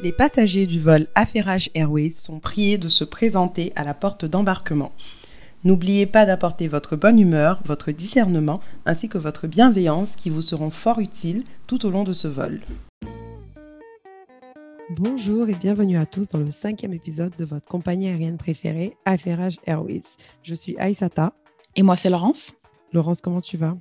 Les passagers du vol Affairage Airways sont priés de se présenter à la porte d'embarquement. N'oubliez pas d'apporter votre bonne humeur, votre discernement ainsi que votre bienveillance qui vous seront fort utiles tout au long de ce vol. Bonjour et bienvenue à tous dans le cinquième épisode de votre compagnie aérienne préférée, Affairage Airways. Je suis Aïsata. Et moi, c'est Laurence. Laurence, comment tu vas?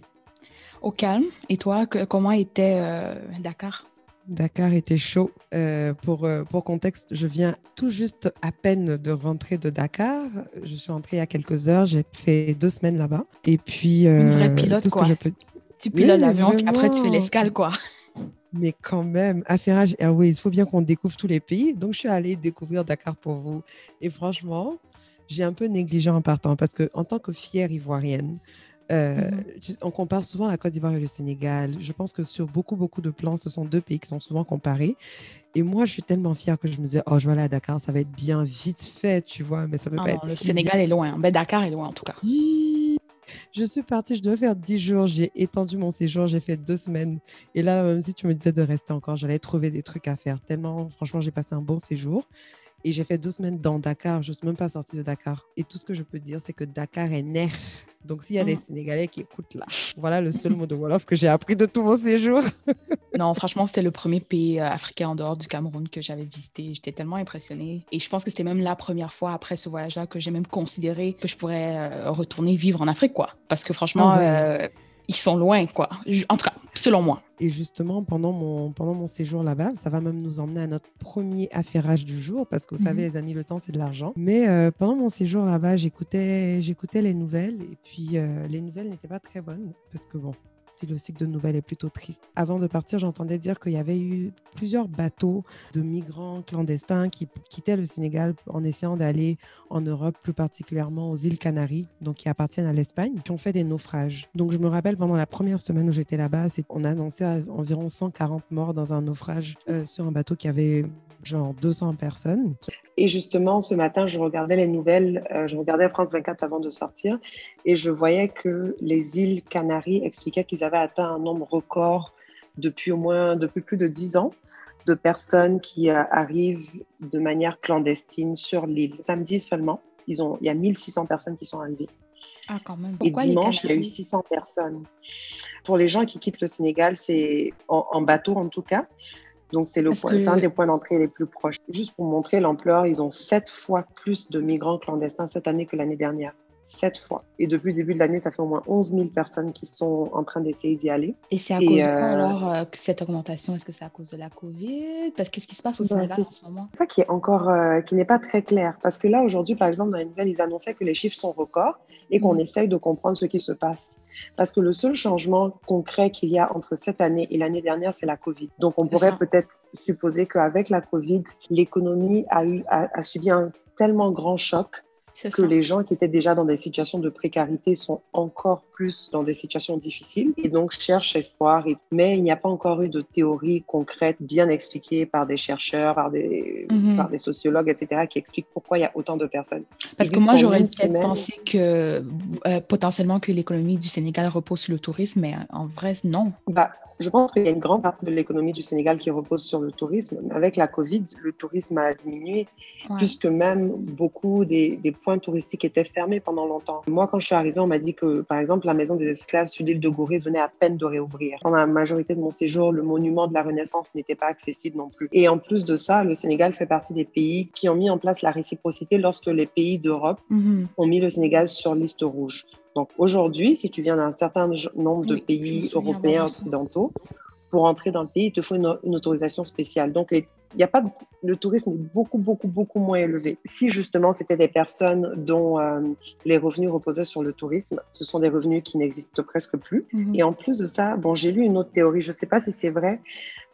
Au calme. Et toi, comment était euh, Dakar? Dakar était chaud. Euh, pour, euh, pour contexte, je viens tout juste à peine de rentrer de Dakar. Je suis rentrée il y a quelques heures. J'ai fait deux semaines là-bas. Et puis. Une vraie pilote, quoi. Tu pilotes l'avion, après tu fais l'escale, quoi. Mais quand même, Affairage Airways, il faut bien qu'on découvre tous les pays. Donc, je suis allée découvrir Dakar pour vous. Et franchement, j'ai un peu négligé en partant parce que en tant que fière ivoirienne, euh, mhm. On compare souvent la Côte d'Ivoire et le Sénégal. Je pense que sur beaucoup, beaucoup de plans, ce sont deux pays qui sont souvent comparés. Et moi, je suis tellement fière que je me disais, oh, je vais aller à Dakar, ça va être bien vite fait, tu vois, mais ça peut ah pas être. Le Sénégal est loin. Ben, Dakar est loin, en tout cas. Je suis partie, je devais faire dix jours. J'ai étendu mon séjour, j'ai fait deux semaines. Et là, même si tu me disais de rester encore, j'allais trouver des trucs à faire. Tellement, franchement, j'ai passé un bon séjour. Et j'ai fait deux semaines dans Dakar. Je ne suis même pas sortie de Dakar. Et tout ce que je peux dire, c'est que Dakar est nerf. Donc, s'il y a des mm. Sénégalais qui écoutent là, voilà le seul mot de Wolof que j'ai appris de tout mon séjour. non, franchement, c'était le premier pays euh, africain en dehors du Cameroun que j'avais visité. J'étais tellement impressionnée. Et je pense que c'était même la première fois après ce voyage-là que j'ai même considéré que je pourrais euh, retourner vivre en Afrique, quoi. Parce que franchement, ah euh, ils sont loin, quoi. En tout cas, selon moi. Et justement, pendant mon, pendant mon séjour là-bas, ça va même nous emmener à notre premier affairage du jour, parce que vous savez, mhm. les amis, le temps, c'est de l'argent. Mais euh, pendant mon séjour là-bas, j'écoutais, j'écoutais les nouvelles, et puis euh, les nouvelles n'étaient pas très bonnes, parce que bon, le cycle de nouvelles est plutôt triste. Avant de partir, j'entendais dire qu'il y avait eu plusieurs bateaux de migrants clandestins qui quittaient le Sénégal en essayant d'aller en Europe, plus particulièrement aux îles Canaries, donc qui appartiennent à l'Espagne, qui ont fait des naufrages. Donc je me rappelle pendant la première semaine où j'étais là-bas, on a annoncé environ 140 morts dans un naufrage euh, sur un bateau qui avait genre 200 personnes. Et justement, ce matin, je regardais les nouvelles, euh, je regardais France 24 avant de sortir, et je voyais que les îles Canaries expliquaient qu'ils avaient atteint un nombre record depuis au moins, depuis plus de 10 ans, de personnes qui euh, arrivent de manière clandestine sur l'île. Samedi seulement, ils ont, il y a 1600 personnes qui sont arrivées. Ah, quand même. et dimanche, il y a eu 600 personnes. Pour les gens qui quittent le Sénégal, c'est en bateau en tout cas, donc, c'est un des points d'entrée les plus proches. Juste pour montrer l'ampleur, ils ont sept fois plus de migrants clandestins cette année que l'année dernière sept fois. Et depuis le début de l'année, ça fait au moins 11 000 personnes qui sont en train d'essayer d'y aller. Et c'est à cause de quoi euh, alors euh, cette augmentation Est-ce que c'est à cause de la Covid? Parce qu'est-ce qui se passe au ben, Sénégal en ce moment C'est ça qui est encore, euh, qui n'est pas très clair. Parce que là, aujourd'hui, par exemple, dans les nouvelles, ils annonçaient que les chiffres sont records et qu'on mm. essaye de comprendre ce qui se passe. Parce que le seul changement concret qu'il y a entre cette année et l'année dernière, c'est la Covid. Donc, on pourrait peut-être supposer qu'avec la Covid, l'économie a, eu, a subi un tellement grand choc que les gens qui étaient déjà dans des situations de précarité sont encore plus dans des situations difficiles et donc cherchent espoir. Mais il n'y a pas encore eu de théorie concrète bien expliquée par des chercheurs, par des, mhm. par des sociologues, etc., qui expliquent pourquoi il y a autant de personnes. Parce que moi, j'aurais peut-être pensé que euh, potentiellement que l'économie du Sénégal repose sur le tourisme, mais en vrai, non. Bah, je pense qu'il y a une grande partie de l'économie du Sénégal qui repose sur le tourisme. Avec la Covid, le tourisme a diminué, puisque même beaucoup des, des, points touristiques étaient fermés pendant longtemps. Moi, quand je suis arrivée, on m'a dit que, par exemple, la maison des esclaves sur l'île de Gorée venait à peine de réouvrir. Pendant la majorité de mon séjour, le monument de la Renaissance n'était pas accessible non plus. Et en plus de ça, le Sénégal fait partie des pays qui ont mis en place la réciprocité lorsque les pays d'Europe mm-hmm. ont mis le Sénégal sur liste rouge. Donc aujourd'hui, si tu viens d'un certain nombre de pays européens occidentaux, pour entrer dans le pays, il te faut une, autorisation spéciale. Donc, y a pas le tourisme est beaucoup, beaucoup, beaucoup moins élevé. Si justement c'était des personnes dont euh, les revenus reposaient sur le tourisme, ce sont des revenus qui n'existent presque plus. Mhm. Et en plus de ça, bon, j'ai lu une autre théorie, je ne sais pas si c'est vrai,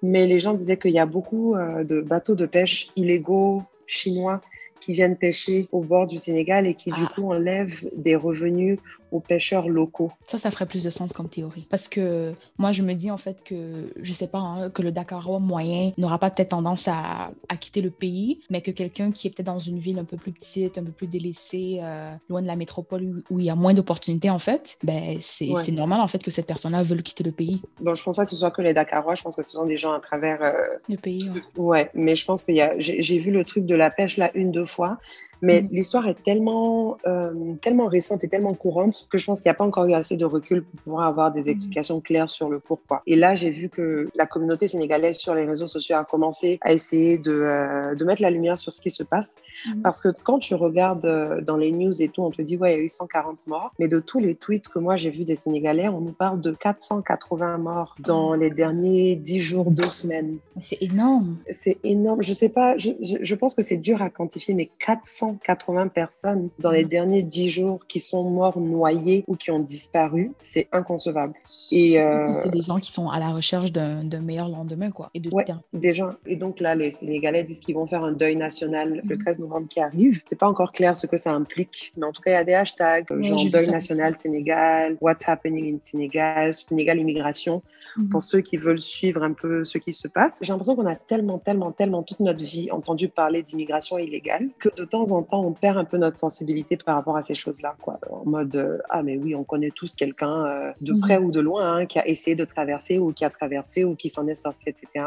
mais les gens disaient qu'il y a beaucoup euh, de bateaux de pêche illégaux chinois qui viennent pêcher au bord du Sénégal et qui du ah. coup enlèvent des revenus aux pêcheurs locaux. Ça, ça ferait plus de sens comme théorie. Parce que moi, je me dis en fait que, je sais pas, hein, que le Dakarois moyen n'aura pas peut-être tendance à, à, quitter le pays, mais que quelqu'un qui est peut-être dans une ville un peu plus petite, un peu plus délaissée, euh, loin de la métropole où il y a moins d'opportunités en fait, ben c'est normal en fait que cette personne-là veuille quitter le pays. Bon, je pense pas que ce soit que les Dakarois, je pense que ce sont des gens à travers euh, le pays. Ouais. mais je pense qu'il y a, j'ai vu le truc de la pêche là une deux fois. Mais mm. l'histoire est tellement, euh, tellement récente et tellement courante que je pense qu'il n'y a pas encore eu assez de recul pour pouvoir avoir des mm. explications claires sur le pourquoi. Et là, j'ai vu que la communauté sénégalaise sur les réseaux sociaux a commencé à essayer de, euh, de mettre la lumière sur ce qui se passe. Mm. Parce que quand tu regardes euh, dans les news et tout, on te dit, ouais, il y a eu 140 morts. Mais de tous les tweets que moi j'ai vus des Sénégalais, on nous parle de 480 morts dans les derniers 10 jours, 2 semaines. C'est énorme. C'est énorme. Je sais pas, je, je, je pense que c'est dur à quantifier, mais 400 80 personnes dans les mm. derniers 10 jours qui sont morts noyés ou qui ont disparu, c'est inconcevable. Et euh, c'est des gens qui sont à la recherche d'un meilleur lendemain, quoi. Et de ouais, des gens. Et donc là, les Sénégalais disent qu'ils vont faire un deuil national le 13 mm. novembre qui arrive. C'est pas encore clair ce que ça implique, mais en tout cas, il y a des hashtags genre deuil national Sénégal, what's happening in Sénégal, Sénégal immigration, mm. pour ceux qui veulent suivre un peu ce qui se passe. J'ai l'impression qu'on a tellement, tellement, tellement toute notre vie entendu parler d'immigration illégale que de temps en on perd un peu notre sensibilité par rapport à ces choses-là, quoi. En mode, euh, ah, mais oui, on connaît tous quelqu'un euh, de mhm. près ou de loin hein, qui a essayé de traverser ou qui a traversé ou qui s'en est sorti, etc.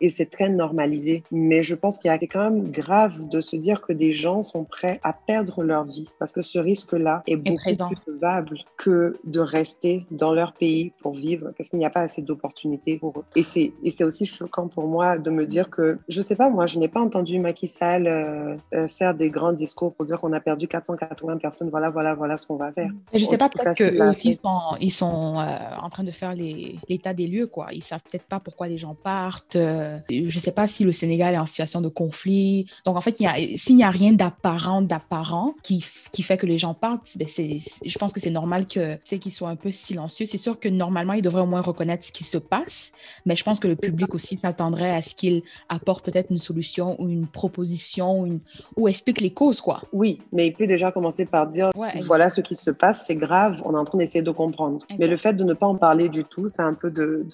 Et c'est très normalisé. Mais je pense qu'il y a quand même grave de se dire que des gens sont prêts à perdre leur vie parce que ce risque-là est beaucoup plus faisable que de rester dans leur pays pour vivre parce qu'il n'y a pas assez d'opportunités pour eux. Et c'est, et c'est aussi choquant pour moi de me dire que, je sais pas, moi, je n'ai pas entendu Macky Sall euh, faire des grands discours pour dire qu'on a perdu 480 personnes, voilà, voilà, voilà ce qu'on va faire. je ne sais pas, peut-être qu'eux aussi sont, ils sont euh, en train de faire l'état des lieux, quoi. Ils savent peut-être pas pourquoi les gens partent. Euh, je ne sais pas si le Sénégal est en situation de conflit. Donc, en fait, s'il n'y a rien d'apparent, d'apparent qui, qui fait que les gens partent, ben je pense que c'est normal qu'ils soient un peu silencieux. C'est sûr que normalement, ils devraient au moins reconnaître ce qui se passe, mais je pense que le public aussi s'attendrait à ce qu'il apporte peut-être une solution ou une proposition ou, une, ou explique les causes, quoi. Oui, mais il peut déjà commencer par dire voilà ce qui se passe, c'est grave, on est en train d'essayer de comprendre. Mais le fait de ne pas en parler du tout, c'est un peu de.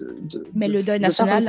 mais le deuil national,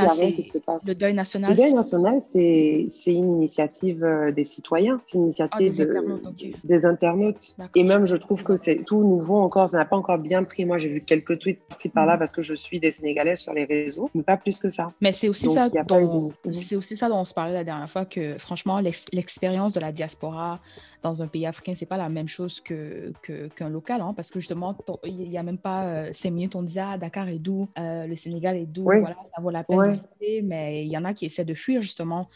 le deuil national. Le deuil national, c'est une initiative euh, des citoyens, c'est une initiative ah, des, internautes, des, internautes, Et même, je trouve que c'est tout nouveau encore, ça n'a pas encore bien pris. Moi, j'ai vu quelques tweets par-ci par-là mhm. parce que je suis des Sénégalais sur les réseaux, mais pas plus que ça. Mais c'est aussi, ça dont, aussi ça dont on se parlait la dernière fois, que franchement, l'expérience de la diaspora 啊 dans un pays africain, c'est pas la même chose qu'un que, qu'un local, hein, parce que justement, il n'y a même pas euh, cinq minutes, on disait ah, Dakar est doux, euh, le Sénégal est doux, voilà, ça vaut la peine de visiter, mais il y en a qui essaient de fuir justement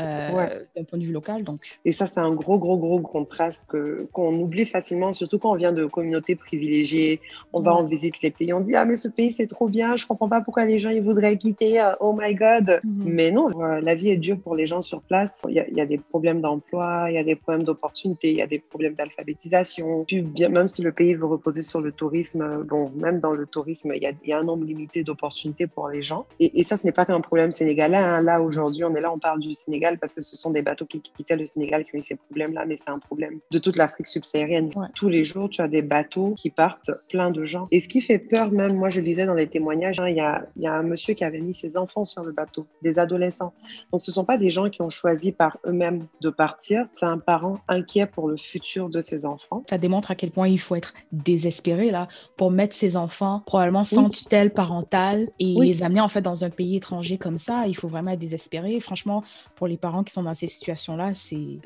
euh, d'un point de vue local. Donc. Et ça, c'est un gros, gros, gros contraste qu'on oublie facilement, surtout quand on vient de communautés privilégiées, on va en visite les pays, on dit ah, mais ce pays, c'est trop bien, je comprends pas pourquoi les gens ils voudraient quitter, oh my god. Mhm. Mais non, la vie est dure pour les gens sur place, il y y a des problèmes d'emploi, il y a des problèmes d'opportunités il y a des problèmes d'alphabétisation. bien, même si le pays veut reposer sur le tourisme, bon, même dans le tourisme, il y a, un nombre limité d'opportunités pour les gens. Et, ça, ce n'est pas qu'un problème sénégalais. Hein. Là, aujourd'hui, on est là, on parle du Sénégal parce que ce sont des bateaux qui quittaient le Sénégal qui ont eu ces problèmes-là, mais c'est un problème de toute l'Afrique subsaharienne. Tous les jours, tu as des bateaux qui partent plein de gens. Et ce qui fait peur, même, moi, je lisais dans les témoignages, hein, il y, a, y a un monsieur qui avait mis ses enfants sur le bateau, des adolescents. Donc, ce ne sont pas des gens qui ont choisi par eux-mêmes de partir, c'est un parent inquiet pour le futur de ses enfants. Ça démontre à quel point il faut être désespéré là pour mettre ses enfants probablement sans tutelle parentale et les amener en fait dans un pays étranger comme ça. Il faut vraiment être désespéré. Franchement, pour les parents qui sont dans ces situations-là, c'est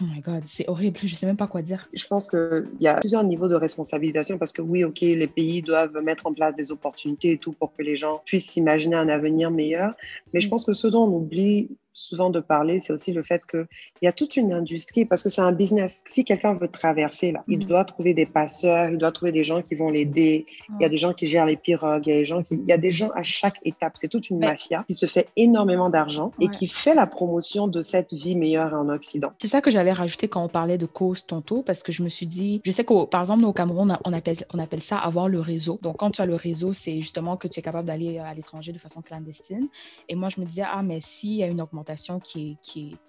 oh my god, c'est horrible. Je sais même pas quoi dire. Je pense qu'il y a plusieurs niveaux de responsabilisation parce que oui, ok, les pays doivent mettre en place des opportunités et tout pour que les gens puissent s'imaginer un avenir meilleur. Mais je mm. pense que ce dont on oublie souvent de parler, c'est aussi le fait qu'il y a toute une industrie, parce que c'est un business. Si quelqu'un veut traverser, là, il mm. doit trouver des passeurs, il doit trouver des gens qui vont l'aider. Il y a des gens qui gèrent les pirogues, il y a des gens, qui... il y a des gens à chaque étape. C'est toute une mafia qui se fait énormément d'argent et qui fait la promotion de cette vie meilleure en Occident. C'est ça que j'avais rajouté quand on parlait de cause tantôt, parce que je me suis dit, je sais que par exemple, au Cameroun, on appelle, on appelle ça avoir le réseau. Donc, quand tu as le réseau, c'est justement que tu es capable d'aller à l'étranger de façon clandestine. Et moi, je me disais, ah, mais s'il y a une augmentation qui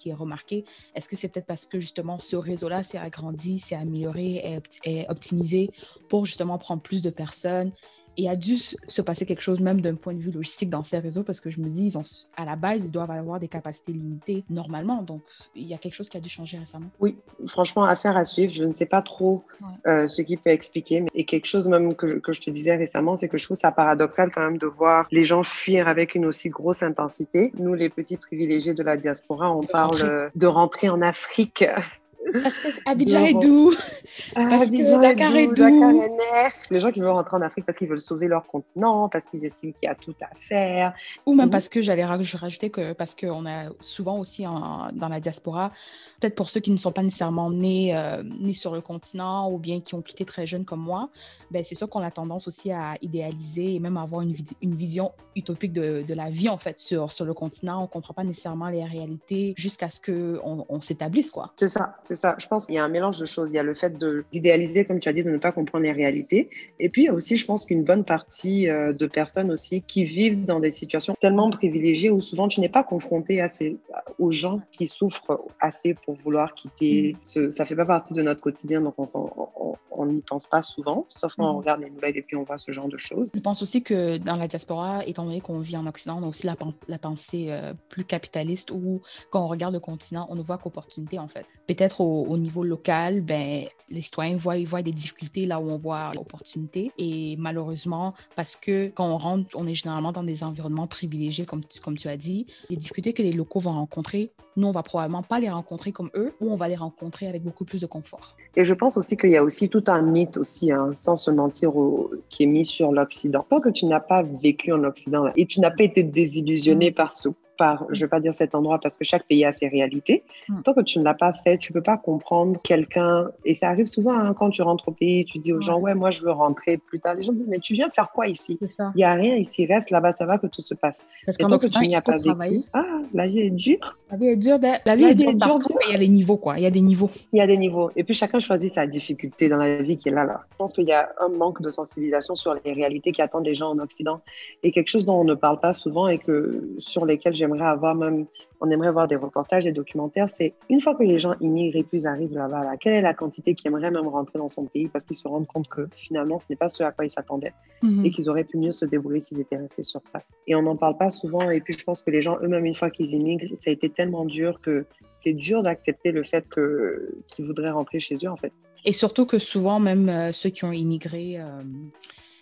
est, remarquée. Est-ce que c'est peut-être parce que justement ce réseau-là s'est agrandi, s'est amélioré, est optimisé pour justement prendre plus de personnes? Il a dû se passer quelque chose même d'un point de vue logistique dans ces réseaux parce que je me dis, ils ont, à la base, ils doivent avoir des capacités limitées normalement. Donc, il y a quelque chose qui a dû changer récemment. Oui, franchement, affaire à suivre. Je ne sais pas trop euh, ce qui peut expliquer. Mais, et quelque chose même que je, que je te disais récemment, c'est que je trouve ça paradoxal quand même de voir les gens fuir avec une aussi grosse intensité. Nous, les petits privilégiés de la diaspora, on parle de rentrer en Afrique parce que Abidjan est doux. Parce que Dakar est doux. Dakar est Les gens qui veulent rentrer en Afrique parce qu'ils veulent sauver leur continent, parce qu'ils estiment qu'il y a tout à faire. Ou même parce que j'allais rajouter que parce qu'on a souvent aussi dans la diaspora peut-être pour ceux qui ne sont pas nécessairement nés, euh, nés sur le continent ou bien qui ont quitté très jeunes comme moi, ben, c'est sûr qu'on a tendance aussi à idéaliser et même avoir une, une vision utopique de, de, la vie en fait sur, sur le continent. On ne comprend pas nécessairement les réalités jusqu'à ce qu'on on, s'établisse. quoi. C'est ça, c'est ça. Je pense qu'il y a un mélange de choses. Il y a le fait d'idéaliser, comme tu as dit, de ne pas comprendre les réalités. Et puis, il y a aussi, je pense qu'une bonne partie euh, de personnes aussi qui vivent dans des situations tellement privilégiées où souvent tu n'es pas confronté ces, aux gens qui souffrent assez pour vouloir quitter. Mm. ça fait pas partie de notre quotidien, donc on n'y pense pas souvent, sauf quand on mm. regarde les nouvelles et puis on voit ce genre de choses. Je pense aussi que dans la diaspora, étant donné qu'on vit en Occident, on a aussi la, la pensée euh, plus capitaliste où quand on regarde le continent, on ne voit qu'opportunité en fait. Peut-être au, niveau local, ben, les citoyens voient, ils voient des difficultés là où on voit l'opportunité. Et malheureusement, parce que quand on rentre, on est généralement dans des environnements privilégiés, comme tu, comme tu as dit, les difficultés que les locaux vont rencontrer, nous, on va probablement pas les rencontrer comme eux, ou on va les rencontrer avec beaucoup plus de confort. Et je pense aussi qu'il y a aussi tout un mythe aussi, hein, sans se mentir, qui est mis sur l'Occident. Tant que tu n'as pas vécu en Occident et tu n'as pas été désillusionné mm. par ce par, je ne vais pas dire cet endroit parce que chaque pays a ses réalités. Hmm. Tant que tu ne l'as pas fait, tu ne peux pas comprendre quelqu'un. Et ça arrive souvent hein, quand tu rentres au pays, tu dis aux gens, ouais, moi je veux rentrer plus tard. Les gens disent, mais tu viens faire quoi ici? Il n'y a rien ici, reste là-bas, ça va que tout se passe. Parce qu'en que tu n'y as pas vécu, ah, la vie est dure. La vie est dure, ben, la vie est dure partout, il y a des niveaux, quoi. Il y a des niveaux. Il y a des niveaux. Et puis chacun choisit sa difficulté dans la vie qui est là, là. Je pense qu'il y a un manque de sensibilisation sur les réalités qui attendent les gens en Occident et quelque chose dont on ne parle pas souvent et que sur lesquels j'aimerais avoir même, on aimerait voir des reportages, des documentaires, c'est une fois que les gens immigrent et puis arrivent là-bas, là, quelle est la quantité qui aimerait même rentrer dans son pays parce qu'ils se rendent compte que finalement, ce n'est pas ce à quoi ils s'attendaient mhm. et qu'ils auraient pu mieux se débrouiller s'ils étaient restés sur place. Et on n'en parle pas souvent. Et puis, je pense que les gens eux-mêmes, une fois qu'ils immigrent, ça a été tellement dur que c'est dur d'accepter le fait que qu'ils voudraient rentrer chez eux, en fait. Et surtout que souvent, même euh, ceux qui ont immigré euh,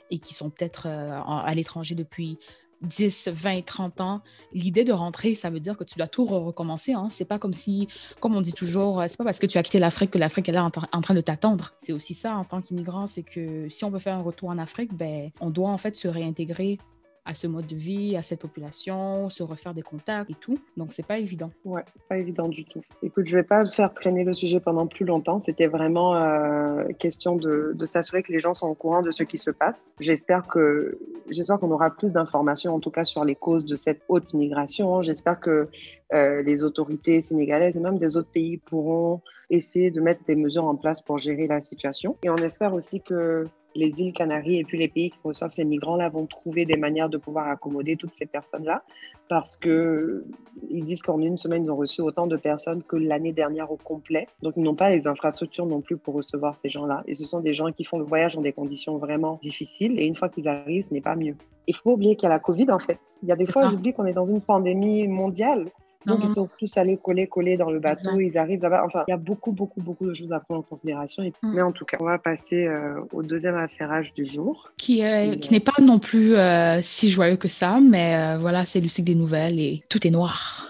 et qui sont peut-être euh, à l'étranger depuis 10, 20, 30 ans, l'idée de rentrer, ça veut dire que tu dois tout recommencer. Hein. C'est pas comme si, comme on dit toujours, c'est pas parce que tu as quitté l'Afrique que l'Afrique est là en, train de t'attendre. C'est aussi ça en tant qu'immigrant, c'est que si on veut faire un retour en Afrique, ben, on doit en fait se réintégrer à ce mode de vie, à cette population, se refaire des contacts et tout. Donc, c'est pas évident. Ouais, pas évident du tout. Écoute, je vais pas faire traîner le sujet pendant plus longtemps. C'était vraiment euh, question de, s'assurer que les gens sont au courant de ce qui se passe. J'espère que j'espère qu'on aura plus d'informations, en tout cas sur les causes de cette haute migration. J'espère que euh, les autorités sénégalaises et même des autres pays pourront essayer de mettre des mesures en place pour gérer la situation. Et on espère aussi que les îles Canaries et puis les pays qui reçoivent ces migrants-là vont trouver des manières de pouvoir accommoder toutes ces personnes-là parce que ils disent qu'en une semaine, ils ont reçu autant de personnes que l'année dernière au complet. Donc, ils n'ont pas les infrastructures non plus pour recevoir ces gens-là. Et ce sont des gens qui font le voyage dans des conditions vraiment difficiles. Et une fois qu'ils arrivent, ce n'est pas mieux. Il faut oublier qu'il y a la Covid, en fait. Il y a des fois, j'oublie qu'on est dans une pandémie mondiale. Donc, ils sont tous allés coller, coller dans le bateau. Ils arrivent là-bas. Enfin, il y a beaucoup, beaucoup, beaucoup de choses à prendre en considération. Mm. Mais en tout cas, on va passer euh, au deuxième affairage du jour. Qui, qui n'est pas non plus euh, si joyeux que ça, mais euh, voilà, c'est le cycle des nouvelles et tout est noir.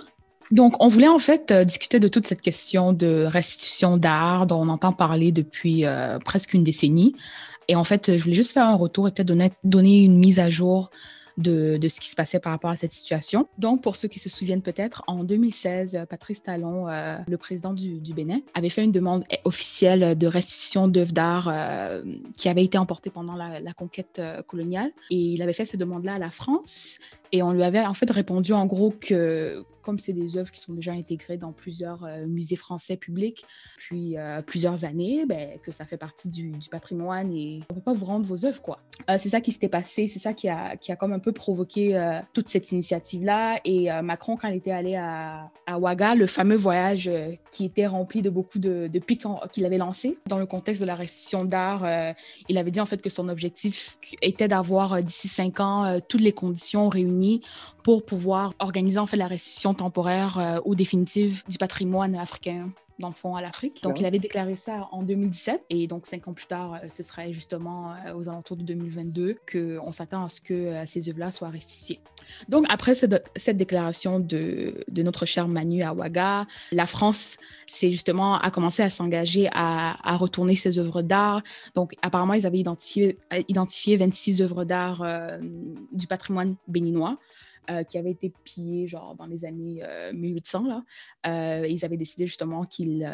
Donc, on voulait en fait discuter de toute cette question de restitution d'art dont on entend parler depuis presque une décennie. Et en fait, je voulais juste faire un retour et peut-être donner, donner une mise à jour de, ce qui se passait par rapport à cette situation. Donc, pour ceux qui se souviennent peut-être, en 2016, Patrice Talon, euh, le président du, Bénin, avait fait une demande officielle de restitution d'œuvres d'art euh, qui avaient été emportées pendant la, la conquête euh, coloniale. Et il avait fait cette demande-là à la France. Et on lui avait en fait répondu en gros que comme c'est des œuvres qui sont déjà intégrées dans plusieurs musées français publics depuis plusieurs années, ben, que ça fait partie du, patrimoine et on ne peut pas vous rendre vos œuvres, quoi. c'est ça qui s'était passé, c'est ça qui a, qui a comme un peu provoqué toute cette initiative-là. Et Macron, quand il était allé à, à Ouaga, le fameux voyage qui était rempli de beaucoup de, de pics qu'il avait lancé dans le contexte de la restitution d'art, il avait dit en fait que son objectif était d'avoir d'ici cinq ans toutes les conditions réunies pour pouvoir organiser en fait la restitution temporaire ou définitive du patrimoine africain dans le fond à l'Afrique. Donc, il avait déclaré ça en 2017 et donc cinq ans plus tard, euh, ce serait justement euh, aux alentours de 2022 qu'on s'attend à ce que euh, ces œuvres-là soient restituées. Donc, après cette, cette déclaration de, de, notre cher Manu à Ouaga, la France c'est justement a commencé à s'engager à, à, retourner ces œuvres d'art. Donc, apparemment, ils avaient identifié, identifié 26 œuvres d'art du patrimoine béninois. Euh, qui avait été pillé genre dans les années 1800. Euh, là. Euh, ils avaient décidé justement qu'ils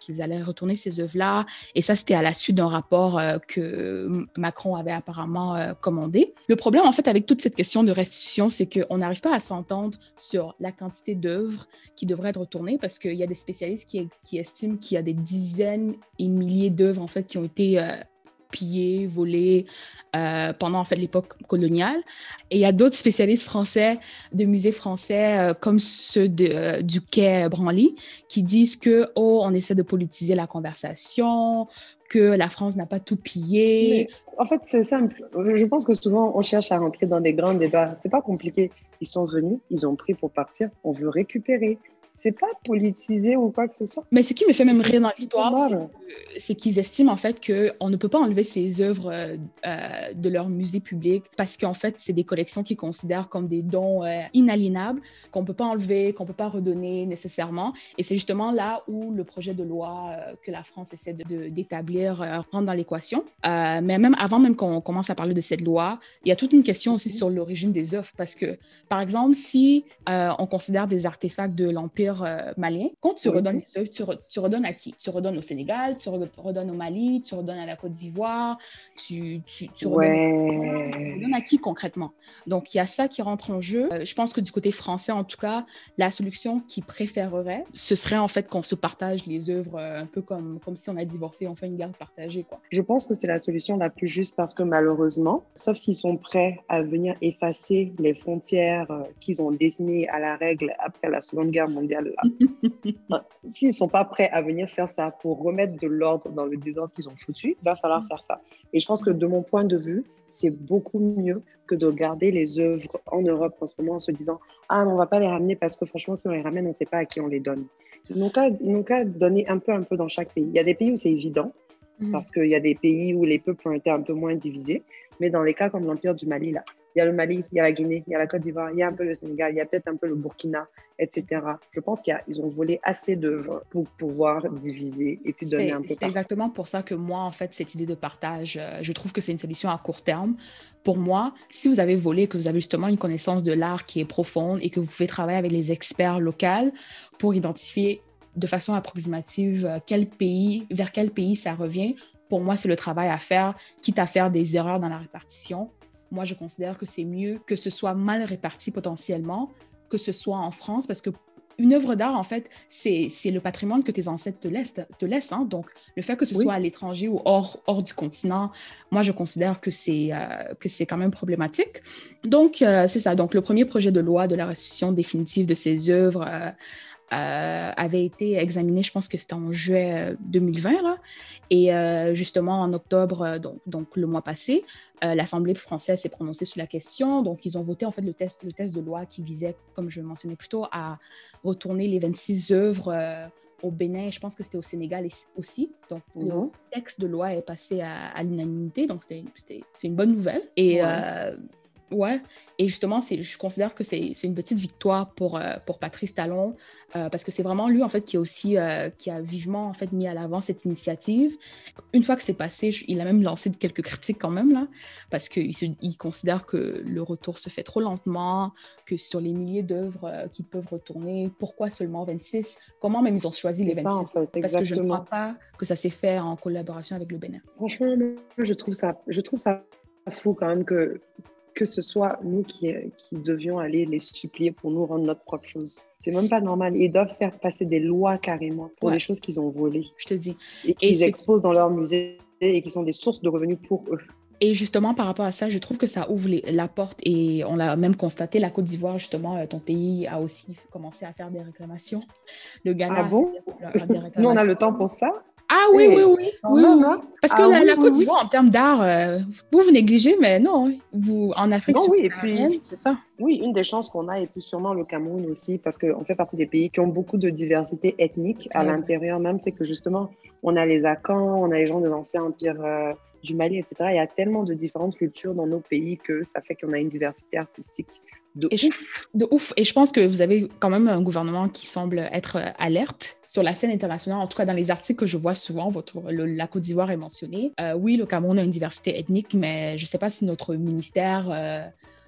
qu'ils allaient retourner ces œuvres-là. Et ça, c'était à la suite d'un rapport que Macron avait apparemment commandé. Le problème, en fait, avec toute cette question de restitution, c'est qu'on n'arrive pas à s'entendre sur la quantité d'œuvres qui devraient être retournées parce qu'il y a des spécialistes qui, qui estiment qu'il y a des dizaines et milliers d'œuvres, en fait, qui ont été pillés, volés euh, pendant en fait l'époque coloniale. Et il y a d'autres spécialistes français de musées français euh, comme ceux de, euh, du quai Branly qui disent que oh on essaie de politiser la conversation, que la France n'a pas tout pillé. en fait, c'est simple. Je pense que souvent on cherche à rentrer dans des grands débats. C'est pas compliqué. Ils sont venus, ils ont pris pour partir. On veut récupérer c'est pas politisé ou quoi que ce soit. Mais ce qui me fait même rire dans l'histoire, c'est qu'ils estiment en fait qu'on ne peut pas enlever ces œuvres euh, euh, de leur musée public parce qu'en fait, c'est des collections qu'ils considèrent comme des dons euh, inaliénables, qu'on ne peut pas enlever, qu'on ne peut pas redonner nécessairement. Et c'est justement là où le projet de loi que la France essaie d'établir rentre dans l'équation. mais même avant même qu'on commence à parler de cette loi, il y a toute une question aussi sur l'origine des œuvres parce que, par exemple, si on considère des artefacts de l'Empire euh, malien. Quand tu redonnes les œuvres, tu, redonnes à qui? Tu redonnes au Sénégal, tu redonnes au Mali, tu redonnes à la Côte d'Ivoire, tu, tu, tu, redonnes, à qui? Concrètement? Donc, il y a ça qui rentre en jeu. Euh, je pense que du côté français, en tout cas, la solution qui préférerait, ce serait en fait qu'on se partage les œuvres euh, un peu comme, comme si on a divorcé, on fait une garde partagée. Quoi. Je pense que c'est la solution la plus juste parce que malheureusement, sauf s'ils sont prêts à venir effacer les frontières qu'ils ont dessinées à la règle après la Seconde Guerre mondiale, S'ils ne sont pas prêts à venir faire ça pour remettre de l'ordre dans le désordre qu'ils ont foutu, il va falloir faire ça. Et je pense que de mon point de vue, c'est beaucoup mieux que de garder les œuvres en Europe en ce moment en se disant Ah, on ne va pas les ramener parce que franchement, si on les ramène, on ne sait pas à qui on les donne. Ils n'ont qu'à donner un peu, un peu dans chaque pays. Il y a des pays où c'est évident, mhm. parce qu'il y a des pays où les peuples ont été un peu moins divisés. Mais dans les cas comme l'Empire du Mali, là, il y a le Mali, il y a la Guinée, il y a la Côte d'Ivoire, il y a un peu le Sénégal, il y a peut-être un peu le Burkina, etc. Je pense qu'ils ont volé assez d'œuvres pour pouvoir diviser et puis donner un peu. C'est exactement pour ça que moi, en fait, cette idée de partage, euh, je trouve que c'est une solution à court terme. Pour moi, si vous avez volé, que vous avez justement une connaissance de l'art qui est profonde et que vous pouvez travailler avec les experts locaux pour identifier de façon approximative euh, quel pays, vers quel pays ça revient, pour moi, c'est le travail à faire, quitte à faire des erreurs dans la répartition moi, je considère que c'est mieux que ce soit mal réparti potentiellement, que ce soit en France, parce que une œuvre d'art, en fait, c'est le patrimoine que tes ancêtres te laissent. Te laissent hein. Donc, le fait que ce soit à l'étranger ou hors, hors du continent, moi, je considère que c'est euh, c'est quand même problématique. Donc, euh, c'est ça. Donc, le premier projet de loi de la restitution définitive de ces œuvres euh, avait été examiné, je pense que c'était en juillet 2020. Là. Et justement, en octobre, donc, donc le mois passé, euh, L'Assemblée française s'est prononcée sur la question. Donc, ils ont voté en fait le test, le test de loi qui visait, comme je mentionnais plus tôt, à retourner les 26 œuvres euh, au Bénin. Je pense que c'était au Sénégal aussi. Donc, le mhm. texte de loi est passé à, l'unanimité. Donc, c'est une bonne nouvelle. Et euh, Ouais, et justement, je considère que c'est une petite victoire pour, euh, pour Patrice Talon, euh, parce que c'est vraiment lui, en fait, qui, aussi, euh, qui a vivement, en fait, mis à l'avant cette initiative. Une fois que c'est passé, il a même lancé quelques critiques quand même, là, parce qu'il il considère que le retour se fait trop lentement, que sur les milliers d'œuvres qui peuvent retourner, pourquoi seulement 26 Comment même ils ont choisi les 26 ça, en fait, Parce que je ne crois pas que ça s'est fait en collaboration avec le Bénin. Franchement, je trouve ça, je trouve ça fou quand même que que ce soit nous qui, qui devions aller les supplier pour nous rendre notre propre chose. C'est même pas normal. Ils doivent faire passer des lois carrément pour les choses qu'ils ont volées. Je te dis. Et qu'ils exposent dans leur musée et qui sont des sources de revenus pour eux. Et justement, par rapport à ça, je trouve que ça ouvre la porte et on l'a même constaté, la Côte d'Ivoire, justement, euh, ton pays a aussi commencé à faire des réclamations. Le Ghana ah bon? Nous, on a le temps pour ça ah oui, oui, oui. oui, Parce que ah la, Côte d'Ivoire, en termes d'art, euh, vous vous négligez, mais non, vous, en Afrique, non, oui, c'est ça. Oui, une des chances qu'on a, et puis sûrement le Cameroun aussi, parce qu'on fait partie des pays qui ont beaucoup de diversité ethnique à l'intérieur même, c'est que justement, on a les Akans, on a les gens de l'ancien empire euh, du Mali, etc. Il y a tellement de différentes cultures dans nos pays que ça fait qu'on a une diversité artistique de ouf. de ouf. Et je pense que vous avez quand même un gouvernement qui semble être euh, alerte sur la scène internationale. En tout cas, dans les articles que je vois souvent, votre, la Côte d'Ivoire est mentionnée. Euh, oui, le Cameroun a une diversité ethnique, mais je ne sais pas si notre ministère euh,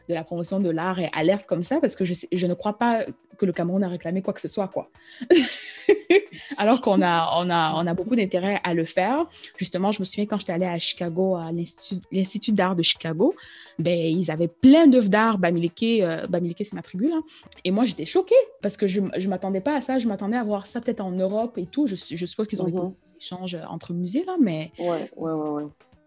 de la promotion de l'art est alerte comme ça, parce que je, je, ne crois pas que le Cameroun a réclamé quoi que ce soit, quoi. Alors qu'on a, on a, on a beaucoup d'intérêt à le faire. Justement, je me souviens quand j'étais allée à Chicago, à l'Institut d'art de Chicago, ben, ils avaient plein d'œuvres d'art. Bamileke, euh, Bamileke c'est ma tribu, là. Et moi, j'étais choquée parce que je ne m'attendais pas à ça. Je m'attendais à voir ça peut-être en Europe et tout. Je, je suppose qu'ils ont mm des échanges entre musées, là, mais... Ouais, ouais, ouais, ouais.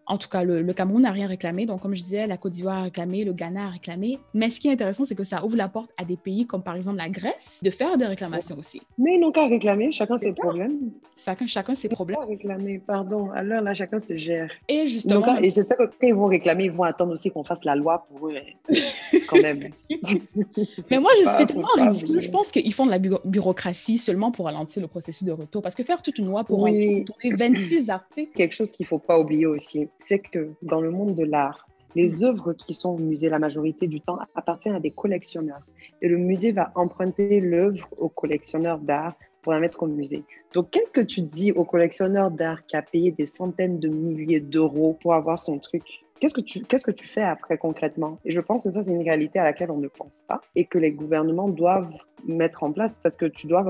En tout cas, le, Cameroun n'a rien réclamé. Donc, comme je disais, la Côte d'Ivoire a réclamé, le Ghana a réclamé. Mais ce qui est intéressant, c'est que ça ouvre la porte à des pays comme par exemple la Grèce de faire des réclamations aussi. Mais ils n'ont qu'à réclamer, chacun ses problèmes. Chacun, chacun ses problèmes. Réclamer, pardon. Alors là, chacun se gère. Et justement. et j'espère que quand ils vont réclamer, ils vont attendre aussi qu'on fasse la loi pour eux, hein. quand même. Mais moi, c'est tellement ridicule. Je pense qu'ils font de la bureaucratie seulement pour ralentir le processus de retour. Parce que faire toute une loi pour oui. 26 articles. Quelque chose qu'il ne faut pas oublier aussi, c'est que dans le monde de l'art, les œuvres qui sont au musée la majorité du temps appartiennent à des collectionneurs. Et le musée va emprunter l'œuvre au collectionneur d'art pour la mettre au musée. Donc, qu'est-ce que tu dis au collectionneur d'art qui a payé des centaines de milliers d'euros pour avoir son truc? Qu'est-ce que, tu, qu'est-ce que tu fais après concrètement? Et je pense que ça, c'est une réalité à laquelle on ne pense pas et que les gouvernements doivent mettre en place parce que tu dois.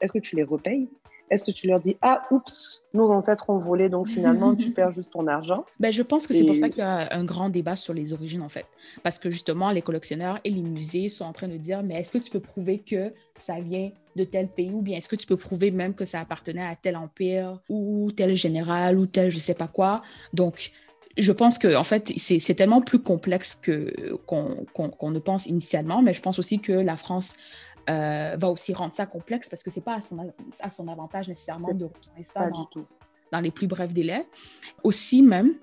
Est-ce que tu les repayes? Est-ce que tu leur dis ah oups nos ancêtres ont volé donc finalement tu perds juste ton argent? Ben, je pense que c'est pour ça qu'il y a un grand débat sur les origines en fait. Parce que justement les collectionneurs et les musées sont en train de dire mais est-ce que tu peux prouver que ça vient de tel pays ou bien est-ce que tu peux prouver même que ça appartenait à tel empire ou tel général ou tel je sais pas quoi? Donc je pense que en fait c'est tellement plus complexe que qu'on ne pense initialement mais je pense aussi que la France euh, va aussi rendre ça complexe parce que c'est pas à son, à son avantage nécessairement de retourner ça dans, dans, les plus brefs délais. Aussi même,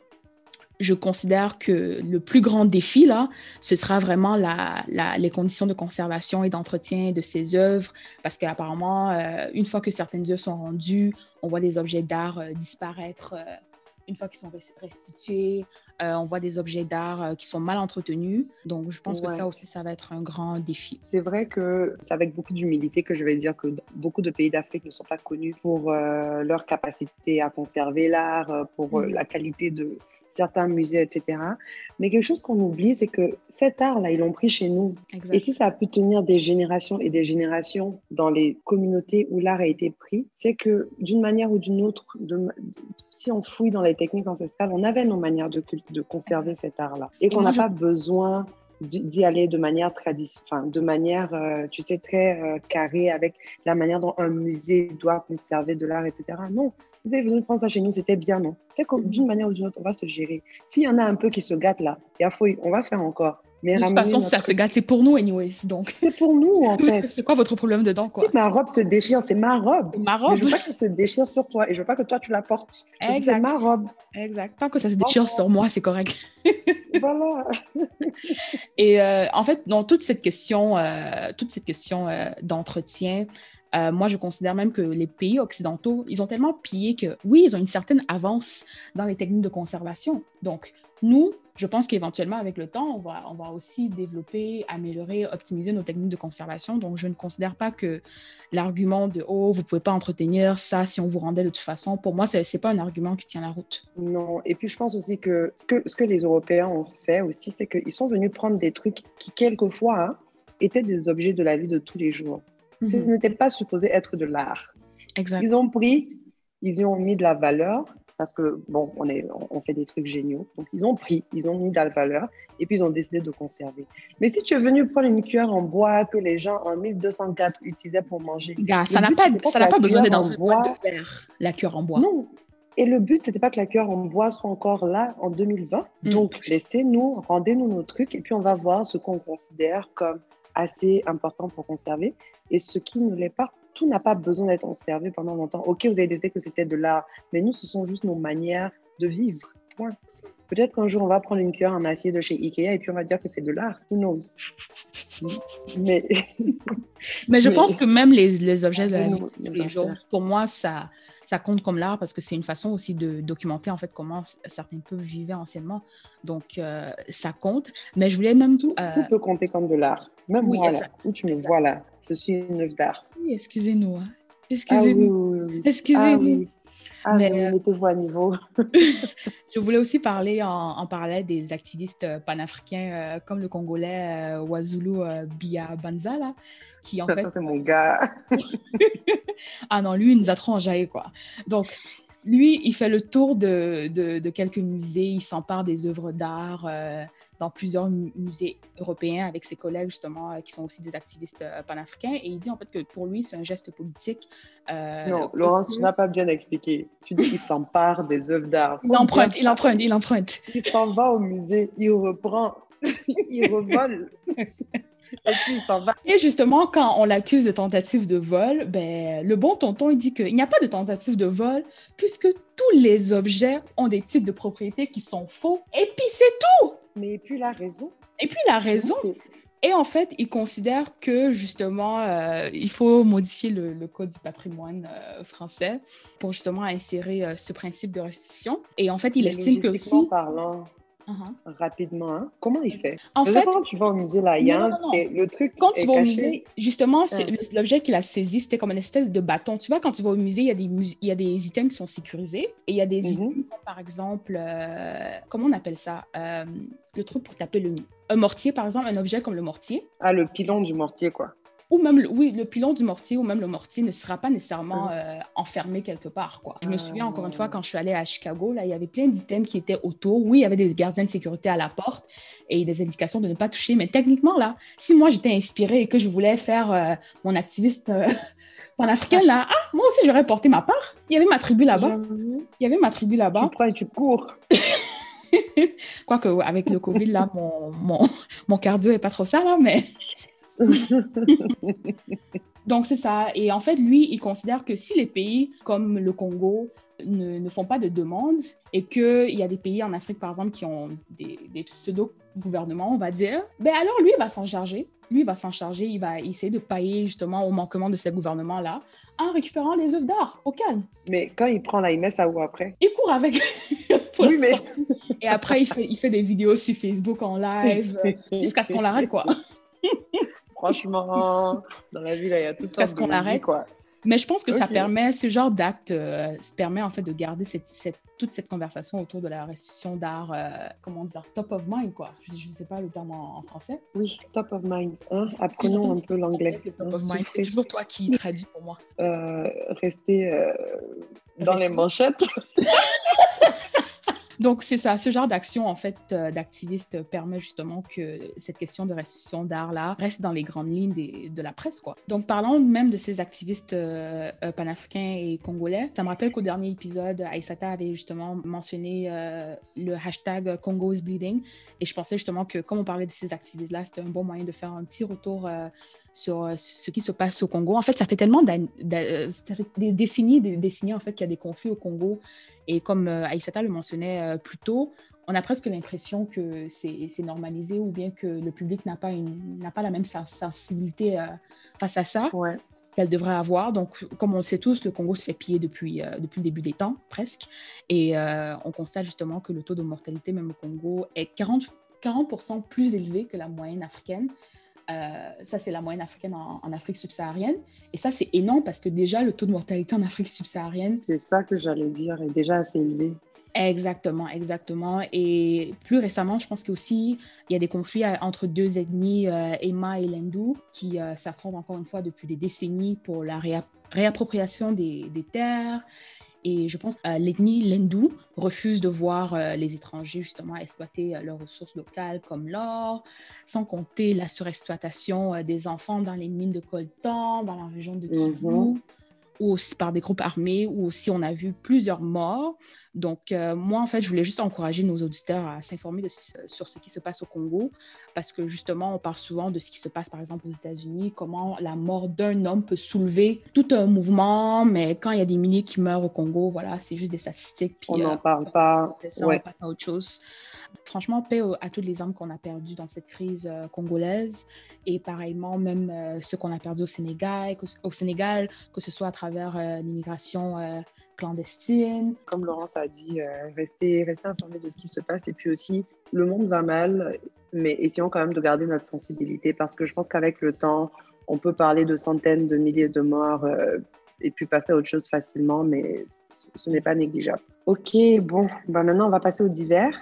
je considère que le plus grand défi, là, ce sera vraiment la, les conditions de conservation et d'entretien de ces œuvres, parce qu'apparemment, euh, une fois que certaines œuvres sont rendues, on voit des objets d'art euh, disparaître une fois qu'ils sont restitués, euh, on voit des objets d'art euh, qui sont mal entretenus. Donc, je pense que ça aussi, ça va être un grand défi. C'est vrai que c'est avec beaucoup d'humilité que je vais dire que beaucoup de pays d'Afrique ne sont pas connus pour euh, leur capacité à conserver l'art, pour mm. la qualité de, certains musées, etc. Mais quelque chose qu'on oublie, c'est que cet art-là, ils l'ont pris chez nous. Et si ça a pu tenir des générations et des générations dans les communautés où l'art a été pris, c'est que d'une manière ou d'une autre, de, si on fouille dans les techniques ancestrales, on avait nos manières de, de conserver cet art-là. Et qu'on n'a pas besoin d'y aller de manière traditionnelle, de manière, euh, tu sais, très euh, carrée avec la manière dont un musée doit conserver de l'art, etc. Non, vous avez besoin de prendre ça chez nous, c'était bien, non? C'est comme mhm. d'une manière ou d'une autre, on va se gérer. S'il y en a un peu qui se gâtent là, il y a faut, on va faire encore. Mais de toute façon, ça se gâte, c'est pour nous, anyways. Donc. C'est pour nous, en fait. c'est quoi votre problème dedans, quoi? Ma robe se déchire, c'est ma robe. Ma robe. Mais je veux pas qu'elle se déchire sur toi et je veux pas que toi tu la portes. C'est ma robe. Exact. Tant que ça se déchire sur moi, c'est correct. voilà. et euh, en fait, dans toute cette question, euh, toute cette question euh, d'entretien, euh, moi, je considère même que les pays occidentaux, ils ont tellement pillé que, oui, ils ont une certaine avance dans les techniques de conservation. Donc, nous, je pense qu'éventuellement, avec le temps, on va, on va aussi développer, améliorer, optimiser nos techniques de conservation. Donc, je ne considère pas que l'argument de oh, vous ne pouvez pas entretenir ça si on vous rendait de toute façon, pour moi, ce n'est pas un argument qui tient la route. Non, et puis je pense aussi que ce que, les Européens ont fait aussi, c'est qu'ils sont venus prendre des trucs qui, quelquefois, hein, étaient des objets de la vie de tous les jours. Ce mhm. n'était pas supposé être de l'art. Ils ont pris, ils y ont mis de la valeur parce que, bon, on, est, on fait des trucs géniaux. Donc, ils ont pris, ils ont mis dans la valeur et puis ils ont décidé de conserver. Mais si tu es venu prendre une cuillère en bois que les gens en 1204 utilisaient pour manger. ça n'a pas, ça n'a pas besoin d'être dans un bois de verre, la cuillère en bois. Non. Et le but, c'était pas que la cuillère en bois soit encore là en 2020. Mm. Donc, laissez-nous, rendez-nous nos trucs et puis on va voir ce qu'on considère comme assez important pour conserver et ce qui ne l'est pas tout n'a pas besoin d'être conservé pendant longtemps. Ok, vous avez dit que c'était de l'art, mais nous, ce sont juste nos manières de vivre. Point. Peut-être qu'un jour, on va prendre une cuillère en acier de chez Ikea et puis on va dire que c'est de l'art. Who knows? Mais, mais je pense que même les, les objets de la vie les jours, pour moi, ça, ça compte comme l'art parce que c'est une façon aussi de documenter en fait comment certains peuples vivaient anciennement. Donc, euh, ça compte. Mais je voulais même... Tout, euh, tout peut compter comme de l'art. Même moi, là, où tu me vois là. Je suis une œuvre d'art. Oui, excusez-nous. Hein. Excusez-nous. Ah, oui, oui, Excusez-nous. Ah, ah, mais, euh, mettez-vous à niveau. je voulais aussi parler en, en parlant des activistes euh, panafricains euh, comme le Congolais Wazulu Bia Banza, là, qui en ça, fait... c'est mon gars. ah non, lui, il nous a trop quoi. Donc, lui, il fait le tour de, de, de quelques musées, il s'empare des œuvres d'art dans plusieurs musées européens avec ses collègues justement euh, qui sont aussi des activistes euh, panafricains et il dit en fait que pour lui c'est un geste politique. Euh, non, Laurence, tu n'as pas bien expliqué. Tu dis qu'il s'empare des œuvres d'art. Il emprunte, il emprunte, il emprunte. Il s'en va au musée, il reprend, il revole. Et puis il s'en va. Et justement, quand on l'accuse de tentative de vol, ben, le bon tonton, il dit qu'il n'y a pas de tentative de vol puisque tous les objets ont des titres de propriété qui sont faux. Et puis c'est tout. Mais puis la raison. Et puis la raison. Et en fait, il considère que justement, euh, il faut modifier le, code du patrimoine euh, français pour justement insérer euh, ce principe de restitution. Et en fait, il estime que aussi. parlant, Uh-huh. rapidement. Hein. Comment il fait? En fait, quand tu vas au musée là, il y a le truc. Quand tu vas au musée, justement, ah. l'objet qu'il a saisi, c'était comme une espèce de bâton. Tu vois, quand tu vas au musée, il y a des, il y a des items qui sont sécurisés et il y a des mm-hmm. items, par exemple, euh, comment on appelle ça? Euh, Le truc pour taper le un mortier, par exemple, un objet comme le mortier. Ah, le pilon du mortier, quoi ou même, le, oui, le pilon du mortier ou même le mortier ne sera pas nécessairement euh, enfermé quelque part. Quoi. Je me souviens encore une fois, quand je suis allée à Chicago, là, il y avait plein d'items qui étaient autour. Oui, il y avait des gardiens de sécurité à la porte et des indications de ne pas toucher. Mais techniquement, là, si moi j'étais inspirée et que je voulais faire euh, mon activiste euh, panafricain, là, ah, moi aussi j'aurais porté ma part. Il y avait ma tribu là-bas. Il y avait ma tribu là-bas. Tu prends et tu cours? Quoique, avec le Covid, là, mon, mon, mon cardio n'est pas trop ça, là, mais. Donc, c'est ça. Et en fait, lui, il considère que si les pays comme le Congo ne, ne font pas de demandes et qu'il y a des pays en Afrique, par exemple, qui ont des, des pseudo-gouvernements, on va dire, ben alors lui, il va s'en charger. Lui, il va s'en charger. Il va essayer de pailler justement au manquement de ces gouvernements-là en récupérant les œuvres d'art au calme. Mais quand il prend la met ça où après? Il court avec. oui, mais... Et après, il fait, il fait des vidéos sur Facebook en live jusqu'à ce qu'on l'arrête, quoi. Franchement, dans la vie, là, il y a tout ça. Parce qu'on arrête. Quoi. Mais je pense que ça permet, ce genre d'acte euh, permet en fait de garder cette, cette, toute cette conversation autour de la restitution d'art, euh, comment dire, top of mind, quoi. Je ne sais pas le terme en, français. Oui, top of mind. Hein? Apprenons un peu l'anglais. C'est toujours toi qui traduis pour moi. Euh, rester dans les manchettes. Donc, c'est ça, ce genre d'action, en fait, euh, permet justement que cette question de restitution d'art-là reste dans les grandes lignes de la presse, quoi. Donc, parlons même de ces activistes euh, euh, panafricains et congolais. Ça me rappelle qu'au dernier épisode, Aïsata avait justement mentionné le hashtag Congo's Bleeding. Et je pensais justement que, comme on parlait de ces activistes-là, c'était un bon moyen de faire un petit retour sur ce qui se passe au Congo. En fait, ça fait tellement des décennies, des décennies en fait qu'il y a des conflits au Congo et comme euh, Aïssata le mentionnait euh, plus tôt, on a presque l'impression que c'est normalisé ou bien que le public n'a pas, pas la même sensibilité euh, face à ça qu'elle devrait avoir. Donc, comme on le sait tous, le Congo se fait piller depuis, depuis le début des temps, presque. Et on constate justement que le taux de mortalité, même au Congo, est 40, 40 plus élevé que la moyenne africaine. Ça, c'est la moyenne africaine en, en Afrique subsaharienne. Et ça, c'est énorme parce que déjà, le taux de mortalité en Afrique subsaharienne. C'est ça que j'allais dire, est déjà assez élevé. Exactement, exactement. Et plus récemment, je pense qu'aussi, il y a des conflits euh, entre deux ethnies, euh, Emma et Lendu, qui euh, s'affrontent encore une fois depuis des décennies pour la réappropriation des, des terres Et je pense que l'ethnie Lendu refuse de voir les étrangers justement exploiter leurs ressources locales comme l'or, sans compter la surexploitation des enfants dans les mines de coltan, dans la région de Kivu. Mhm ou aussi par des groupes armés, ou aussi on a vu plusieurs morts. Donc, euh, moi, en fait, je voulais juste encourager nos auditeurs à s'informer sur ce qui se passe au Congo, parce que justement, on parle souvent de ce qui se passe, par exemple, aux États-Unis, comment la mort d'un homme peut soulever tout un mouvement, mais quand il y a des milliers qui meurent au Congo, voilà, c'est juste des statistiques. Puis, on n'en euh, parle pas. Ça, ouais. on passe à autre chose. Franchement, paix à toutes les âmes qu'on a perdues dans cette crise euh, congolaise et pareillement même ceux qu'on a perdus au Sénégal, au Sénégal, que ce soit à travers l'immigration clandestine. Comme Laurence a dit, euh, rester, rester informé de ce qui se passe. Et puis aussi, le monde va mal, mais essayons quand même de garder notre sensibilité parce que je pense qu'avec le temps, on peut parler de centaines de milliers de morts euh, et puis passer à autre chose facilement, mais ce, n'est pas négligeable. Ok, bon, ben maintenant on va passer au divers.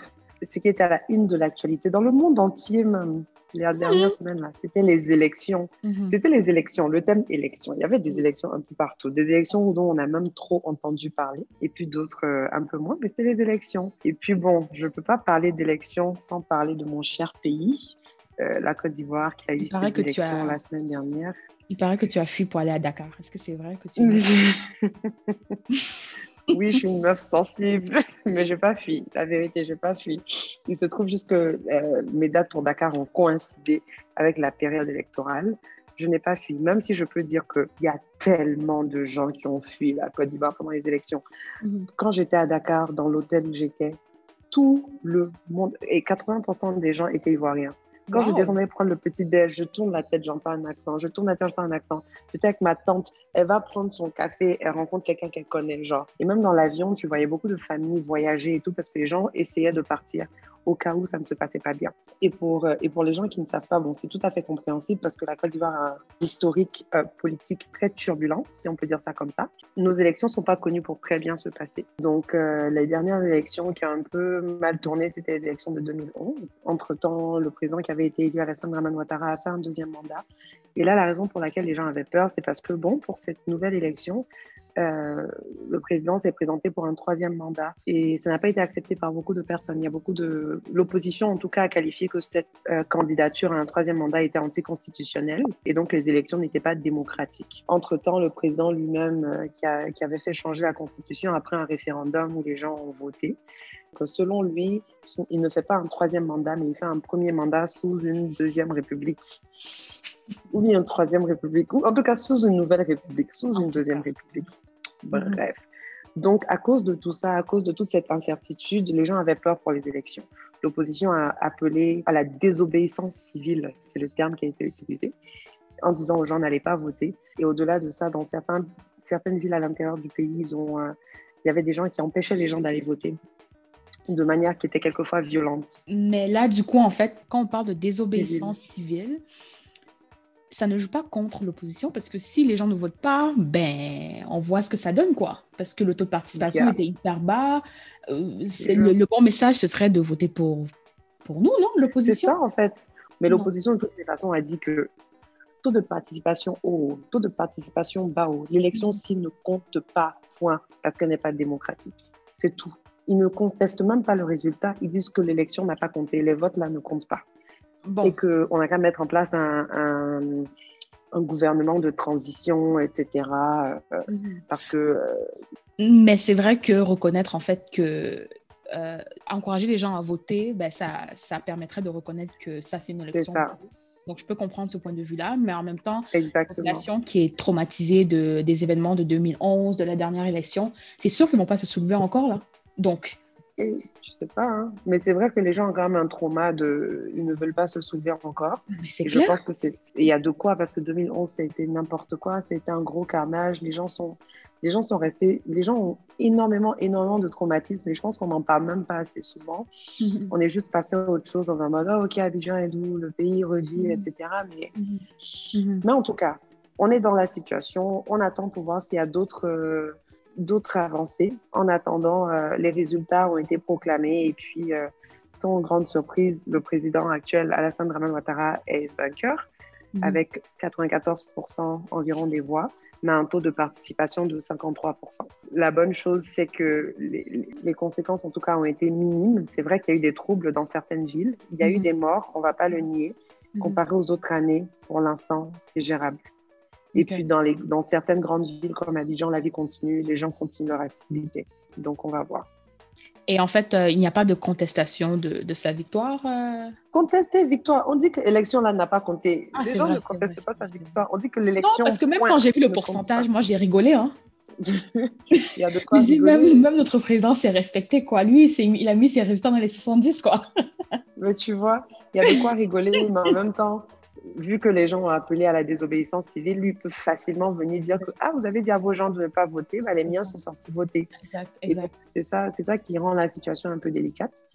Ce qui est à la une de l'actualité dans le monde entier, même la dernière semaine, là, c'était les élections. Mhm. C'était les élections, le thème élection. Il y avait des élections un peu partout, des élections dont on a même trop entendu parler, et puis d'autres euh, un peu moins, mais c'était les élections. Et puis bon, je ne peux pas parler d'élections sans parler de mon cher pays, euh, la Côte d'Ivoire, qui a eu ses élections la semaine dernière. Il paraît que tu as fui pour aller à Dakar. Est-ce que c'est vrai que tu... oui, je suis une meuf sensible, mais je n'ai pas fui. La vérité, je n'ai pas fui. Il se trouve juste que euh, mes dates pour Dakar ont coïncidé avec la période électorale. Je n'ai pas fui, même si je peux dire qu'il y a tellement de gens qui ont fui la Côte d'Ivoire pendant les élections. Mhm. Quand j'étais à Dakar, dans l'hôtel où j'étais, tout le monde, et 80% des gens étaient ivoiriens. Quand je descendais prendre le petit déj, je tourne la tête, j'entends un accent. Je tourne la tête, j'entends un accent. J'étais avec ma tante, elle va prendre son café, elle rencontre quelqu'un qu'elle connaît, genre. Et même dans l'avion, tu voyais beaucoup de familles voyager et tout parce que les gens essayaient de partir au cas où ça ne se passait pas bien. Et pour, euh, et pour les gens qui ne savent pas, bon, c'est tout à fait compréhensible parce que la Côte d'Ivoire a un historique euh, politique très turbulent, si on peut dire ça comme ça. Nos élections ne sont pas connues pour très bien se passer. Donc, euh, les dernières élections qui ont un peu mal tourné, c'était les élections de 2011. Entre-temps, le président qui avait été élu, Alassane Draman Ouattara, a fait un deuxième mandat. Et là, la raison pour laquelle les gens avaient peur, c'est parce que, bon, pour cette nouvelle élection, euh, le président s'est présenté pour un troisième mandat et ça n'a pas été accepté par beaucoup de personnes. Il y a beaucoup de l'opposition, en tout cas, a qualifié que cette euh, candidature à un troisième mandat était anticonstitutionnelle et donc les élections n'étaient pas démocratiques. Entre temps, le président lui-même, euh, qui, qui, avait fait changer la constitution après un référendum où les gens ont voté, que selon lui, il ne fait pas un troisième mandat, mais il fait un premier mandat sous une deuxième république ou bien une troisième république, ou en tout cas sous une nouvelle république, sous une deuxième république. Mhm. Bref. Donc, à cause de tout ça, à cause de toute cette incertitude, les gens avaient peur pour les élections. L'opposition a appelé à la désobéissance civile, c'est le terme qui a été utilisé, en disant aux gens n'allez pas voter. Et au-delà de ça, dans certains, certaines villes à l'intérieur du pays, ils ont, euh, il y avait des gens qui empêchaient les gens d'aller voter de manière qui était quelquefois violente. Mais là, du coup, en fait, quand on parle de désobéissance civile, ça ne joue pas contre l'opposition parce que si les gens ne votent pas, ben, on voit ce que ça donne, quoi. Parce que le taux de participation était hyper bas. Euh, le, bon message, ce serait de voter pour, pour nous, non, l'opposition? C'est ça, en fait. Mais l'opposition, de toutes les façons, a dit que taux de participation haut, taux de participation bas haut, l'élection, mm. s'il ne compte pas, point, parce qu'elle n'est pas démocratique. C'est tout. Ils ne contestent même pas le résultat. Ils disent que l'élection n'a pas compté. Les votes, là, ne comptent pas et qu'on a qu'à mettre en place un, un, gouvernement de transition, etc. Euh. Parce que. Euh, Mais c'est vrai que reconnaître en fait que. Euh, encourager les gens à voter, ben, ça, ça permettrait de reconnaître que ça, c'est une élection. Ça. Donc, je peux comprendre ce point de vue-là, mais en même temps, la population qui est traumatisée de, des événements de 2011, de la dernière élection, c'est sûr qu'ils ne vont pas se soulever encore là. Donc, je sais pas, hein. mais c'est vrai que les gens ont quand même un trauma de, ils ne veulent pas se souvenir encore. Et je pense que c'est, il y a de quoi parce que 2011 ça a été n'importe quoi, c'était un gros carnage. Les gens sont, les gens sont restés, les gens ont énormément, énormément de traumatismes et je pense qu'on n'en parle même pas assez souvent. Mhm. On est juste passé à autre chose dans un mode, oh, ok, Abidjan est doux, le pays revit, mhm. etc. Mais, mhm. mais en tout cas, on est dans la situation, on attend pour voir s'il y a d'autres euh, d'autres avancées. En attendant, euh, les résultats ont été proclamés et puis, euh, sans grande surprise, le président actuel, Alassane Draman Ouattara, est vainqueur. mhm. avec 94% environ des voix, mais un taux de participation de 53%. La bonne chose, c'est que les, conséquences, en tout cas, ont été minimes. C'est vrai qu'il y a eu des troubles dans certaines villes. Il y a eu mhm. des morts, on ne va pas le nier. Mhm. Comparé aux autres années, pour l'instant, c'est gérable. Et puis, dans, les, dans certaines grandes villes comme Abidjan, la vie continue, les gens continuent leur activité. Donc, on va voir. Et en fait, euh, il n'y a pas de contestation de, de sa victoire. Euh? Contester victoire. On dit que l'élection là n'a pas compté. Ah, les gens ne contestent pas sa victoire. On dit que l'élection. Non, parce que même quand j'ai vu le pourcentage, moi j'ai rigolé. Hein. il y a de quoi même, même, notre président s'est respecté quoi. Lui, il a mis ses résultats dans les 70 quoi. mais tu vois, il y a de quoi rigoler, mais en même temps, vu que les gens ont appelé à la désobéissance civile, lui peut facilement venir dire que ah vous avez dit à vos gens de ne pas voter, bah, les miens sont sortis voter. Exact, C'est ça, c'est ça qui rend la situation un peu délicate.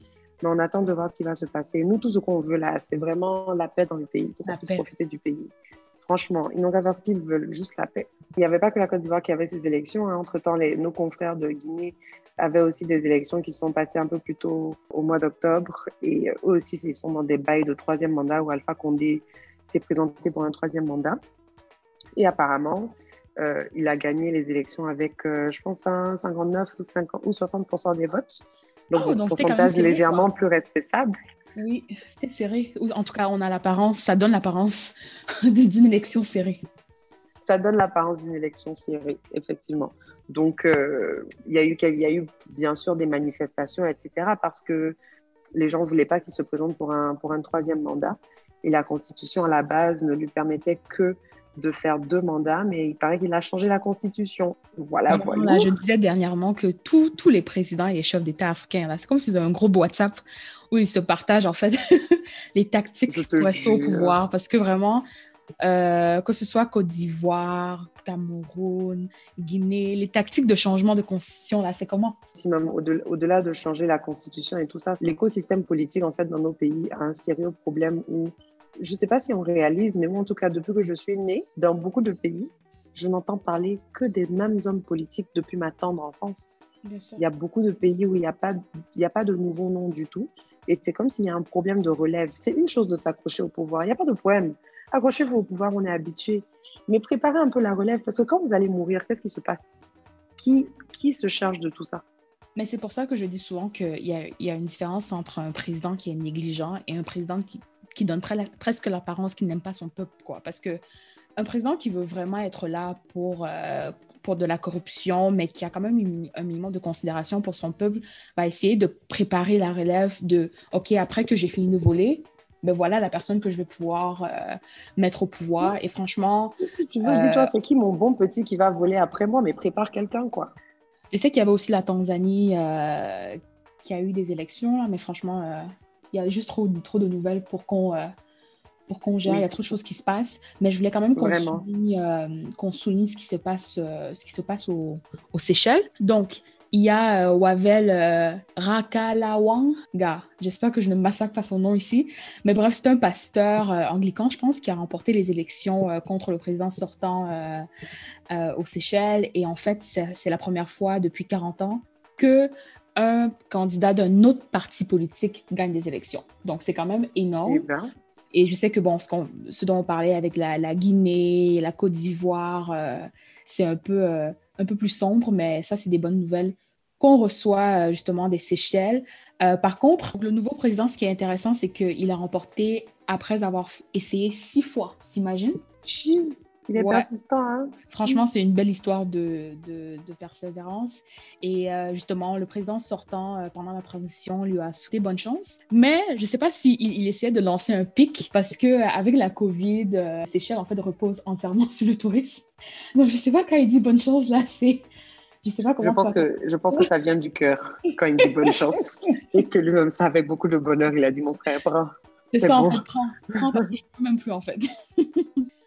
Mais on attend de voir ce qui va se passer. Nous, tout ce qu'on veut là, c'est vraiment la paix dans le pays, pour qu'on puisse profiter du pays. Franchement, ils n'ont qu'à faire ce qu'ils veulent, juste la paix. Il n'y avait pas que la Côte d'Ivoire qui avait ces élections. Hein. Entre-temps, nos confrères de Guinée avaient aussi des élections qui se sont passées un peu plus tôt au mois d'octobre. Et eux aussi, ils sont dans des bails de troisième mandat où Alpha Condé s'est présenté pour un troisième mandat. Et apparemment, euh, il a gagné les élections avec, euh, je pense, un 59 ou, 50, ou 60 des votes. Donc, oh, pourcentage légèrement plus respectable. Oui, c'était serré. En tout cas, on a l'apparence, ça donne l'apparence d'une élection serrée. Ça donne l'apparence d'une élection serrée, effectivement. Donc, euh, il y, a eu, y a eu bien sûr des manifestations, etc., parce que les gens ne voulaient pas qu'il se présente pour un, pour un troisième mandat. Et la Constitution, à la base, ne lui permettait que de faire deux mandats, mais il paraît qu'il a changé la Constitution. Voilà, voilà. je disais dernièrement que tous les présidents et les chefs d'État africains, c'est comme s'ils avaient un gros WhatsApp où ils se partagent en fait les tactiques pour rester au pouvoir. Parce que vraiment, euh, que ce soit Côte d'Ivoire, Cameroun, Guinée, les tactiques de changement de constitution, là, c'est comment? Même au-delà de changer la constitution et tout ça, l'écosystème politique, en fait, dans nos pays a un sérieux problème où, je ne sais pas si on réalise, mais moi, en tout cas, depuis que je suis née, dans beaucoup de pays, je n'entends parler que des mêmes hommes politiques depuis ma tendre enfance. Il y a beaucoup de pays où il n'y a, pas, il a pas de nouveaux noms du tout. Et c'est comme s'il y a un problème de relève. C'est une chose de s'accrocher au pouvoir. Il n'y a pas de problème. Accrochez-vous au pouvoir, on est habitué. Mais préparez un peu la relève parce que quand vous allez mourir, qu'est-ce qui se passe? Qui, qui se charge de tout ça? Mais c'est pour ça que je dis souvent qu'il y y a une différence entre un président qui est négligent et un président qui, qui donne presque l'apparence qu'il n'aime pas son peuple. Quoi. Parce que un président qui veut vraiment être là pour, euh, pour de la corruption, mais qui a quand même un minimum de considération pour son peuple, va essayer de préparer la relève de OK, après que j'ai fini de voler, ben voilà la personne que je vais pouvoir euh, mettre au pouvoir. Et franchement. Si tu veux, dis-toi, euh, c'est qui mon bon petit qui va voler après moi, mais prépare quelqu'un, quoi. Je sais qu'il y avait aussi la Tanzanie euh, qui a eu des élections, là, mais franchement, il y a juste trop, trop de nouvelles pour qu'on pour qu'on gère. Il y a trop de choses qui se passent. Mais je voulais quand même qu'on souligne, qu'on souligne, ce qui se passe, ce qui se passe aux Seychelles. Donc, il y a euh, Wavel euh, Rakalawanga, j'espère que je ne massacre pas son nom ici, mais bref, c'est un pasteur euh, anglican, je pense, qui a remporté les élections contre le président sortant aux Seychelles. Et en fait, c'est la première fois depuis 40 ans que un candidat d'un autre parti politique gagne des élections. Donc, c'est quand même énorme. Eh ben. Et je sais que bon, ce, ce dont on parlait avec la, la Guinée, la Côte d'Ivoire, c'est un peu un peu plus sombre, mais ça, c'est des bonnes nouvelles qu'on reçoit euh, justement des Seychelles. Euh, par contre, le nouveau président, ce qui est intéressant, c'est qu'il a remporté après avoir essayé six fois, s'imagine? Il est persistant. Hein? Franchement, c'est une belle histoire de, de, persévérance. Et euh, justement, le président sortant pendant la transition lui a souhaité bonne chance. Mais je ne sais pas s'il il essayait de lancer un pic parce qu'avec la COVID, Seychelles, en fait, repose entièrement sur le tourisme. Donc, je ne sais pas quand il dit bonne chance, là, c'est. Je sais pas comment. Je pense, que, je pense que ça vient du cœur quand il dit bonne chance. Et que lui-même, ça avec beaucoup de bonheur, il a dit mon frère, C'est ça, bon. en fait, prends, prends, je peux même plus, en fait.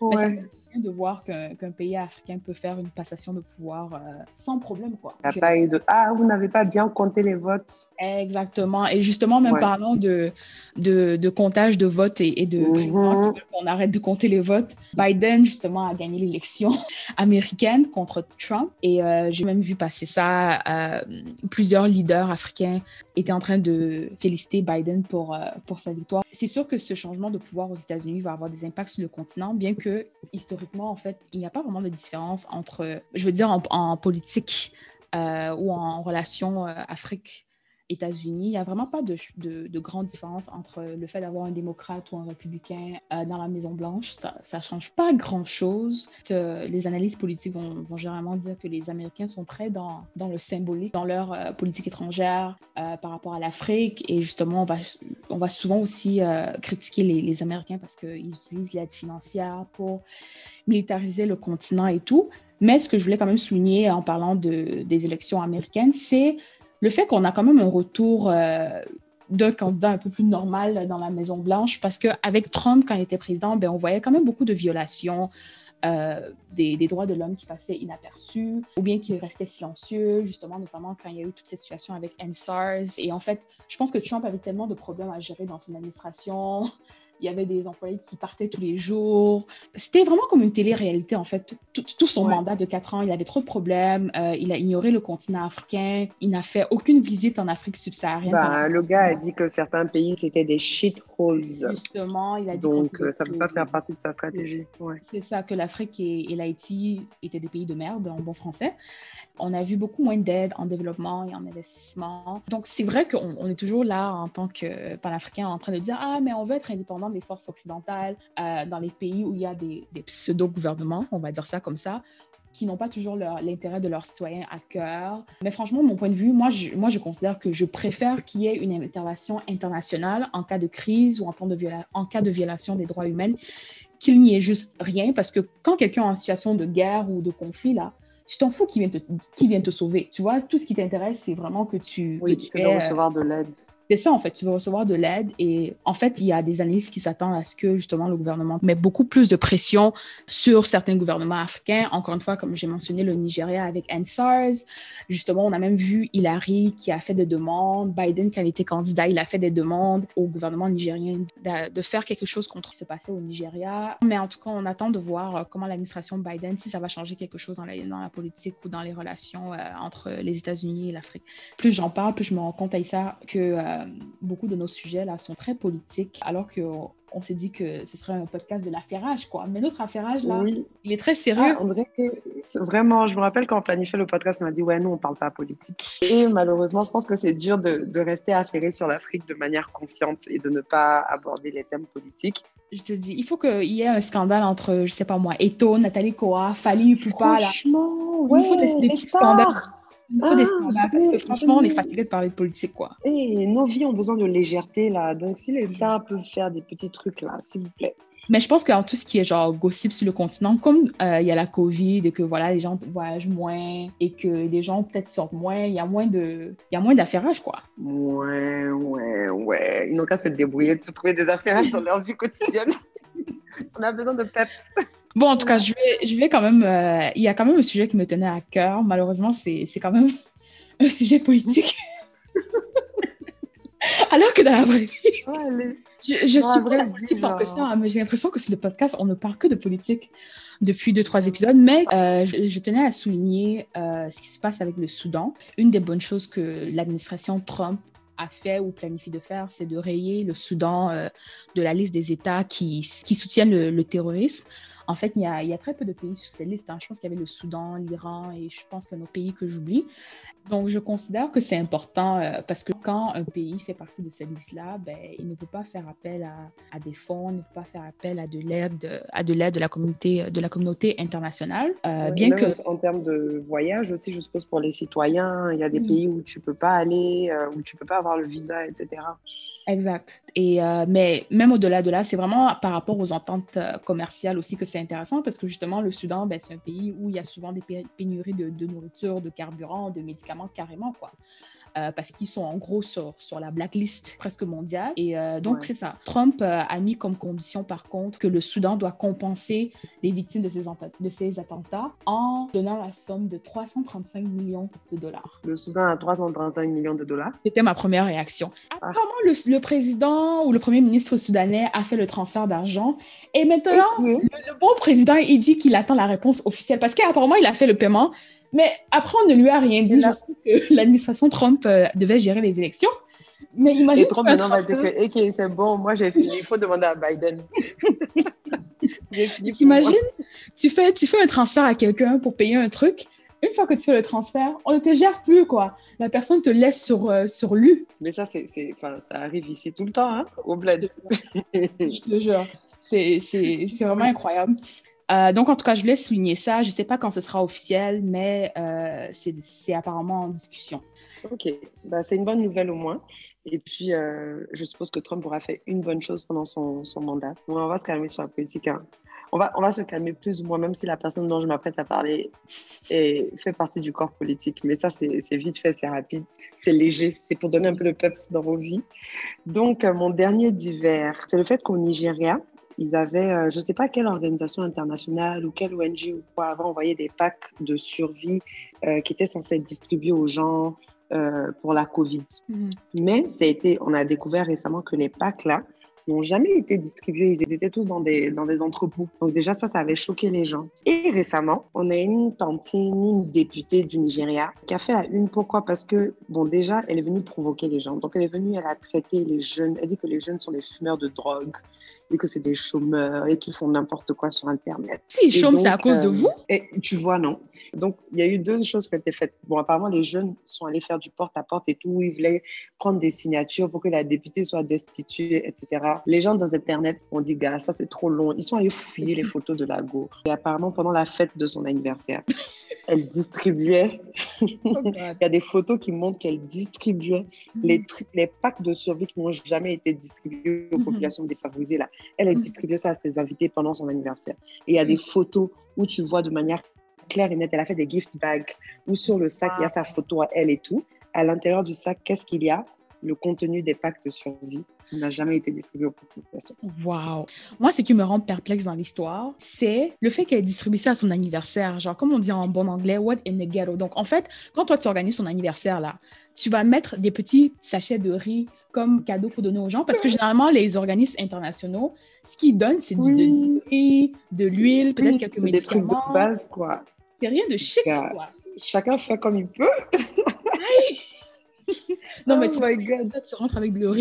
Ouais. De voir qu'un pays africain peut faire une passation de pouvoir euh, sans problème. Quoi. pas eu de Ah, vous n'avez pas bien compté les votes. Exactement. Et justement, même parlant de, de, de, comptage de votes et, de mm on arrête de compter les votes, Biden, justement, a gagné l'élection américaine contre Trump. Et euh, j'ai même vu passer ça. Euh, plusieurs leaders africains étaient en train de féliciter Biden pour, pour sa victoire. C'est sûr que ce changement de pouvoir aux États-Unis va avoir des impacts sur le continent, bien que historiquement, en fait, il n'y a pas vraiment de différence entre, je veux dire, en, politique euh, ou en relation euh, Afrique États-Unis, il n'y a vraiment pas de, de, grande différence entre le fait d'avoir un démocrate ou un républicain euh, dans la Maison-Blanche. Ça ne change pas grand-chose. Euh, les analyses politiques vont, vont, généralement dire que les Américains sont très dans, dans le symbolique, dans leur euh, politique étrangère par rapport à l'Afrique. Et justement, on va, on va souvent aussi critiquer les, les Américains parce qu'ils utilisent l'aide financière pour militariser le continent et tout. Mais ce que je voulais quand même souligner en parlant de, des élections américaines, c'est le fait qu'on a quand même un retour euh, d'un candidat un peu plus normal dans la Maison-Blanche, parce qu'avec Trump, quand il était président, ben, on voyait quand même beaucoup de violations euh, des, droits de l'homme qui passaient inaperçus, ou bien qui restaient silencieux, justement, notamment quand il y a eu toute cette situation avec NSARS. Et en fait, je pense que Trump avait tellement de problèmes à gérer dans son administration, il y avait des employés qui partaient tous les jours. C'était vraiment comme une télé-réalité, en fait. Tout, son mandat de quatre ans, il avait trop de problèmes. Euh, il a ignoré le continent africain. Il n'a fait aucune visite en Afrique subsaharienne. Bah, le gars a dit que certains pays, c'était des shitholes. Justement, il a dit Donc, euh, ça ne peut pas faire partie de sa stratégie. C'est ça, que l'Afrique et, et l'Haïti étaient des pays de merde, en bon français on a vu beaucoup moins d'aide en développement et en investissement. Donc, c'est vrai qu'on est toujours là en tant que panafricain en train de dire Ah, mais on veut être indépendant des forces occidentales euh, dans les pays où il y a des, pseudo-gouvernements, on va dire ça comme ça qui n'ont pas toujours l'intérêt de leurs citoyens à cœur. Mais franchement, mon point de vue, moi, je, moi, je considère que je préfère qu'il y ait une intervention internationale en cas de crise ou en, de en cas de violation des droits humains qu'il n'y ait juste rien, parce que quand quelqu'un est en situation de guerre ou de conflit, là, tu t'en fous qui vient, te, qui vient te sauver. Tu vois, tout ce qui t'intéresse, c'est vraiment que tu. Oui, tu, tu recevoir de l'aide. C'est ça, en fait. Tu veux recevoir de l'aide. Et en fait, il y a des analyses qui s'attendent à ce que, justement, le gouvernement mette beaucoup plus de pression sur certains gouvernements africains. Encore une fois, comme j'ai mentionné, le Nigeria avec NSARS. Justement, on a même vu Hillary qui a fait des demandes. Biden, quand il était candidat, il a fait des demandes au gouvernement nigérien de, faire quelque chose contre ce qui se passait au Nigeria. Mais en tout cas, on attend de voir euh, comment l'administration Biden, si ça va changer quelque chose dans la, politique ou dans les relations euh, entre les États-Unis et l'Afrique. Plus j'en parle, plus je me rends compte, ça que euh, euh, beaucoup de nos sujets là sont très politiques, alors qu'on on, s'est dit que ce serait un podcast de l'affairage, quoi. Mais notre affairage, là, il est très sérieux. Ah, on dirait que, vraiment, je me rappelle quand on planifiait le podcast, on m'a dit, ouais, nous, on parle pas politique. Et malheureusement, je pense que c'est dur de, de, rester affairé sur l'Afrique de manière consciente et de ne pas aborder les thèmes politiques. Je te dis, il faut qu'il y ait un scandale entre, je sais pas moi, Eto, Nathalie Koa, Fali Poupa, là. Franchement, ouais, il faut des, des petits scandales. Il faut des ah, parce que franchement, on est fatigué de parler de politique, quoi. Et nos vies ont besoin de légèreté, là. Donc, si les stars peuvent faire des petits trucs, là, s'il vous plaît. Mais je pense que tout ce qui est genre gossip sur le continent, comme euh, il y a la COVID et que voilà, les gens voyagent moins et que les gens peut-être sortent moins, il y a moins de, il y a moins d'affairage, quoi. Ouais, ouais, ouais. Ils n'ont qu'à se débrouiller pour trouver des affairages dans leur vie quotidienne. On a besoin de peps. Bon, en tout cas, je vais, je vais quand même. Euh, il y a quand même un sujet qui me tenait à cœur. Malheureusement, c'est quand même un sujet politique. Alors que dans la vraie vie, je, je suis pas politique que ça, mais j'ai l'impression que sur le podcast, on ne parle que de politique depuis deux, trois épisodes. Mais euh, je, tenais à souligner euh, ce qui se passe avec le Soudan. Une des bonnes choses que l'administration Trump a fait ou planifie de faire, c'est de rayer le Soudan de la liste des États qui, qui soutiennent le, le terrorisme. En fait, il y, a, très peu de pays sur cette liste. Hein. Je pense qu'il y avait le Soudan, l'Iran et je pense que nos pays que j'oublie. Donc, je considère que c'est important euh, parce que quand un pays fait partie de cette liste-là, ben, il ne peut pas faire appel à, des fonds, il ne peut pas faire appel à de l'aide, à de l'aide de la communauté, de la communauté internationale. Euh, bien que en termes de voyage aussi, je suppose pour les citoyens, il y a des pays où tu peux pas aller, euh, où tu peux pas avoir le visa, etc. Exact. Euh, mais même au-delà de là, c'est vraiment par rapport aux ententes euh, commerciales aussi que c'est intéressant parce que justement, le Soudan, ben, c'est un pays où il y a souvent des pénuries de, nourriture, de carburant, de médicaments carrément. Quoi. Euh, parce qu'ils sont en gros sur, sur la blacklist presque mondiale. Et euh, donc, c'est ça. Trump euh, a mis comme condition, par contre, que le Soudan doit compenser les victimes de ces, de ces attentats en donnant la somme de 335 millions de dollars. Le Soudan a 335 millions de dollars. C'était ma première réaction. Ah. Apparemment, le, le, président ou le premier ministre soudanais a fait le transfert d'argent? Et maintenant, le, le, bon président, il dit qu'il attend la réponse officielle parce qu'apparemment, il a fait le paiement. Mais après, on ne lui a rien dit. Je pense que l'administration Trump euh, devait gérer les élections. Mais imagine. Et Trump maintenant va dire que, OK, c'est bon, moi j'ai fini, il faut demander à Biden. Imagine, tu fais, tu fais un transfert à quelqu'un pour payer un truc. Une fois que tu fais le transfert, on ne te gère plus, quoi. La personne te laisse sur, euh, sur lui. Mais ça, c'est, ça arrive ici tout le temps, hein, au bled. Je te jure. C'est vraiment incroyable. Euh, donc, en tout cas, je voulais souligner ça. Je ne sais pas quand ce sera officiel, mais euh, c'est apparemment en discussion. OK. Bah, c'est une bonne nouvelle au moins. Et puis, euh, je suppose que Trump aura fait une bonne chose pendant son, mandat. on va se calmer sur la politique. Hein. On, va, on va se calmer plus ou moins, même si la personne dont je m'apprête à parler fait partie du corps politique. Mais ça, c'est vite fait, c'est rapide, c'est léger. C'est pour donner un peu de peps dans vos vies. Donc, mon dernier divers, c'est le fait qu'au Nigeria, ils avaient, euh, je ne sais pas quelle organisation internationale ou quelle ONG ou quoi, avait envoyé des packs de survie euh, qui étaient censés être distribués aux gens euh, pour la COVID. Mm. Mais ça a été, on a découvert récemment que les packs là, n'ont jamais été distribués. Ils étaient tous dans des, dans des entrepôts. Donc déjà, ça, ça avait choqué les gens. Et récemment, on a une tantine, une députée du Nigeria, qui a fait la une. Pourquoi? Parce que, bon, déjà, elle est venue provoquer les gens. Donc elle est venue, elle a traité les jeunes. Elle dit que les jeunes sont des fumeurs de drogue et que c'est des chômeurs et qu'ils font n'importe quoi sur Internet. Si ils chôment, c'est à cause de euh, vous? et Tu vois, non. Donc, il y a eu deux choses qui ont été faites. Bon, apparemment, les jeunes sont allés faire du porte-à-porte et tout. Ils voulaient prendre des signatures pour que la députée soit destituée, etc. Les gens dans Internet ont dit, gars, ça c'est trop long. Ils sont allés fouiller les photos de la go. Et apparemment, pendant la fête de son anniversaire, elle distribuait. Oh il y a des photos qui montrent qu'elle distribuait mhm. les trucs, les packs de survie qui n'ont jamais été distribués aux mhm. populations défavorisées. Là. Elle a mhm. distribué ça à ses invités pendant son anniversaire. Et il y a des photos où tu vois de manière claire et nette, elle a fait des gift bags où sur le sac, il y a sa photo à elle et tout. À l'intérieur du sac, qu'est-ce qu'il y a? Le contenu des packs de survie qui n'a jamais été distribué aux populations. Waouh! Moi, ce qui me rend perplexe dans l'histoire, c'est le fait qu'elle distribue ça à son anniversaire. Genre, comme on dit en bon anglais, what in the ghetto? Donc, en fait, quand toi, tu organises ton anniversaire, là, tu vas mettre des petits sachets de riz comme cadeau pour donner aux gens parce que généralement, les organismes internationaux, ce qu'ils donnent, c'est du riz, de l'huile, peut-être quelques médicaments. Des trucs de base, quoi. C'est rien de chic, quoi. Chacun fait comme il peut. non, mais oh tu, my God. tu rentres avec le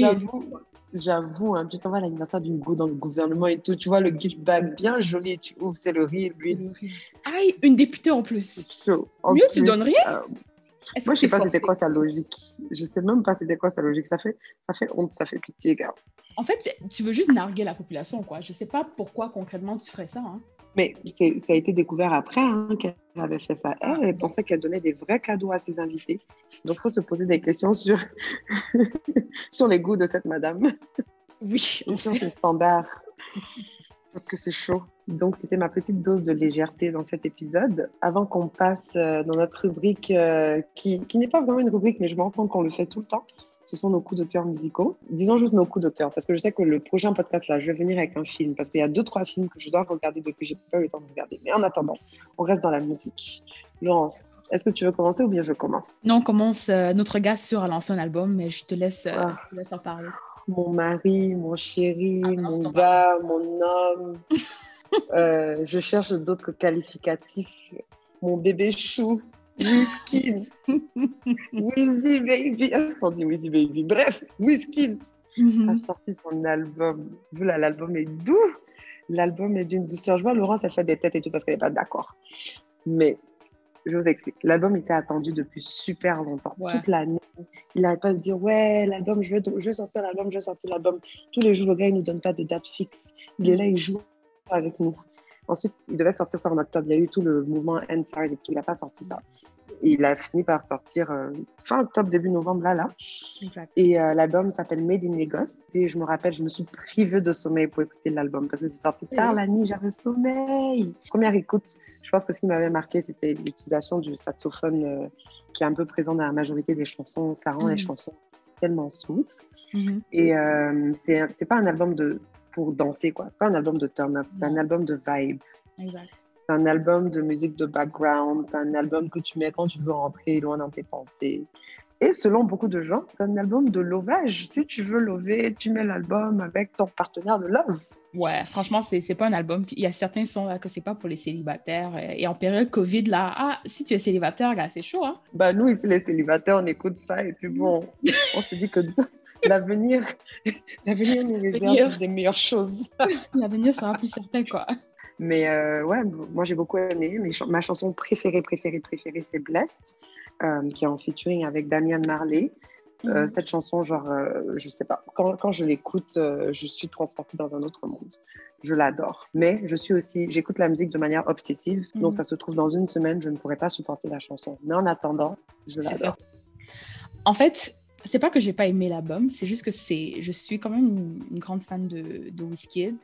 J'avoue, hein, tu t'envoies à l'anniversaire d'une go dans le gouvernement et tout, tu vois le gift bag bien joli, tu ouvres, c'est le riz, l'huile. Aïe, une députée en plus. Mieux, tu donnes rien? Euh, moi, je sais pas c'était quoi sa logique. Je sais même pas c'était quoi sa logique. Ça fait, ça fait honte, ça fait pitié, gars. En fait, tu veux juste narguer la population, quoi. Je sais pas pourquoi concrètement tu ferais ça. Hein. Mais ça a été découvert après hein, qu'elle avait fait ça. Elle, pensait qu'elle donnait des vrais cadeaux à ses invités. Donc, il faut se poser des questions sur, sur les goûts de cette madame. Oui. sur ses standards. Parce que c'est chaud. Donc, c'était ma petite dose de légèreté dans cet épisode. Avant qu'on passe euh, dans notre rubrique, euh, qui, qui n'est pas vraiment une rubrique, mais je me rends compte qu'on le fait tout le temps ce sont nos coups de cœur musicaux. Disons juste nos coups de cœur, parce que je sais que le prochain podcast, là, je vais venir avec un film, parce qu'il y a deux, trois films que je dois regarder depuis que j'ai pas eu le temps de regarder. Mais en attendant, on reste dans la musique. Laurence, est-ce que tu veux commencer ou bien je commence? Non, on commence. Euh, notre gars sur a lancé un album, mais je te laisse, euh, ah. en parler. Mon mari, mon chéri, ah, mon gars, mon homme. Euh, je cherche d'autres qualificatifs. Mon bébé chou. Wizkid. Wizzy Baby. Est-ce qu'on dit Wizzy Baby Bref, Wizkid mm a sorti son album. Vous là, l'album est doux. L'album est d'une douceur. Je vois Laurence, elle fait des têtes et tout parce qu'elle n'est pas d'accord. Mais je vous explique. L'album était attendu depuis super longtemps, toute l'année. Il n'arrête pas de dire Ouais, l'album, je veux, je veux sortir l'album, je veux sortir l'album. Tous les jours, le gars, il ne nous donne pas de date fixe. Il est là, il joue avec nous. Ensuite, il devait sortir ça en octobre. Il y a eu tout le mouvement End et tout. Il n'a pas sorti ça il a fini par sortir euh, fin octobre, début novembre, là, là. Et euh, l'album s'appelle Made in Lagos. Et je me rappelle, je me suis privée de sommeil pour écouter l'album parce que c'est sorti tard la nuit, j'avais sommeil. Première écoute, je pense que ce qui m'avait marqué, c'était l'utilisation du saxophone euh, qui est un peu présent dans la majorité des chansons. Ça rend les mhm. chansons tellement smooth. Mhm. Et c'est pas un album de, pour danser, quoi. C'est pas un album de turn-up, c'est un album de vibe. Exact. C'est un album de musique de background, c'est un album que tu mets quand tu veux rentrer loin dans tes pensées. Et selon beaucoup de gens, c'est un album de lovage. Si tu veux lover, tu mets l'album avec ton partenaire de love. Ouais, franchement, c'est, c'est pas un album. Il y a certains sons là, que c'est pas pour les célibataires. Et en période Covid, là, ah, si tu es célibataire, là, c'est chaud, hein? Bah, nous, ici, les célibataires, on écoute ça. Et puis bon, on se dit que l'avenir, l'avenir nous réserve des meilleures choses. l'avenir sera plus certain, quoi. Mais euh, ouais, moi j'ai beaucoup aimé. Mais ma chanson préférée, préférée, préférée, c'est Blessed, euh, qui est en featuring avec Damian Marley. Euh, mhm. Cette chanson, genre, je sais pas, quand, quand je l'écoute, je suis transportée dans un autre monde. Je l'adore. Mais je suis aussi, j'écoute la musique de manière obsessive. Donc mhm. ça se trouve dans une semaine, je ne pourrais pas supporter la chanson. Mais en attendant, je l'adore. En fait, c'est pas que j'ai pas aimé l'album, c'est juste que c'est, je suis quand même une, grande fan de, de Wizkid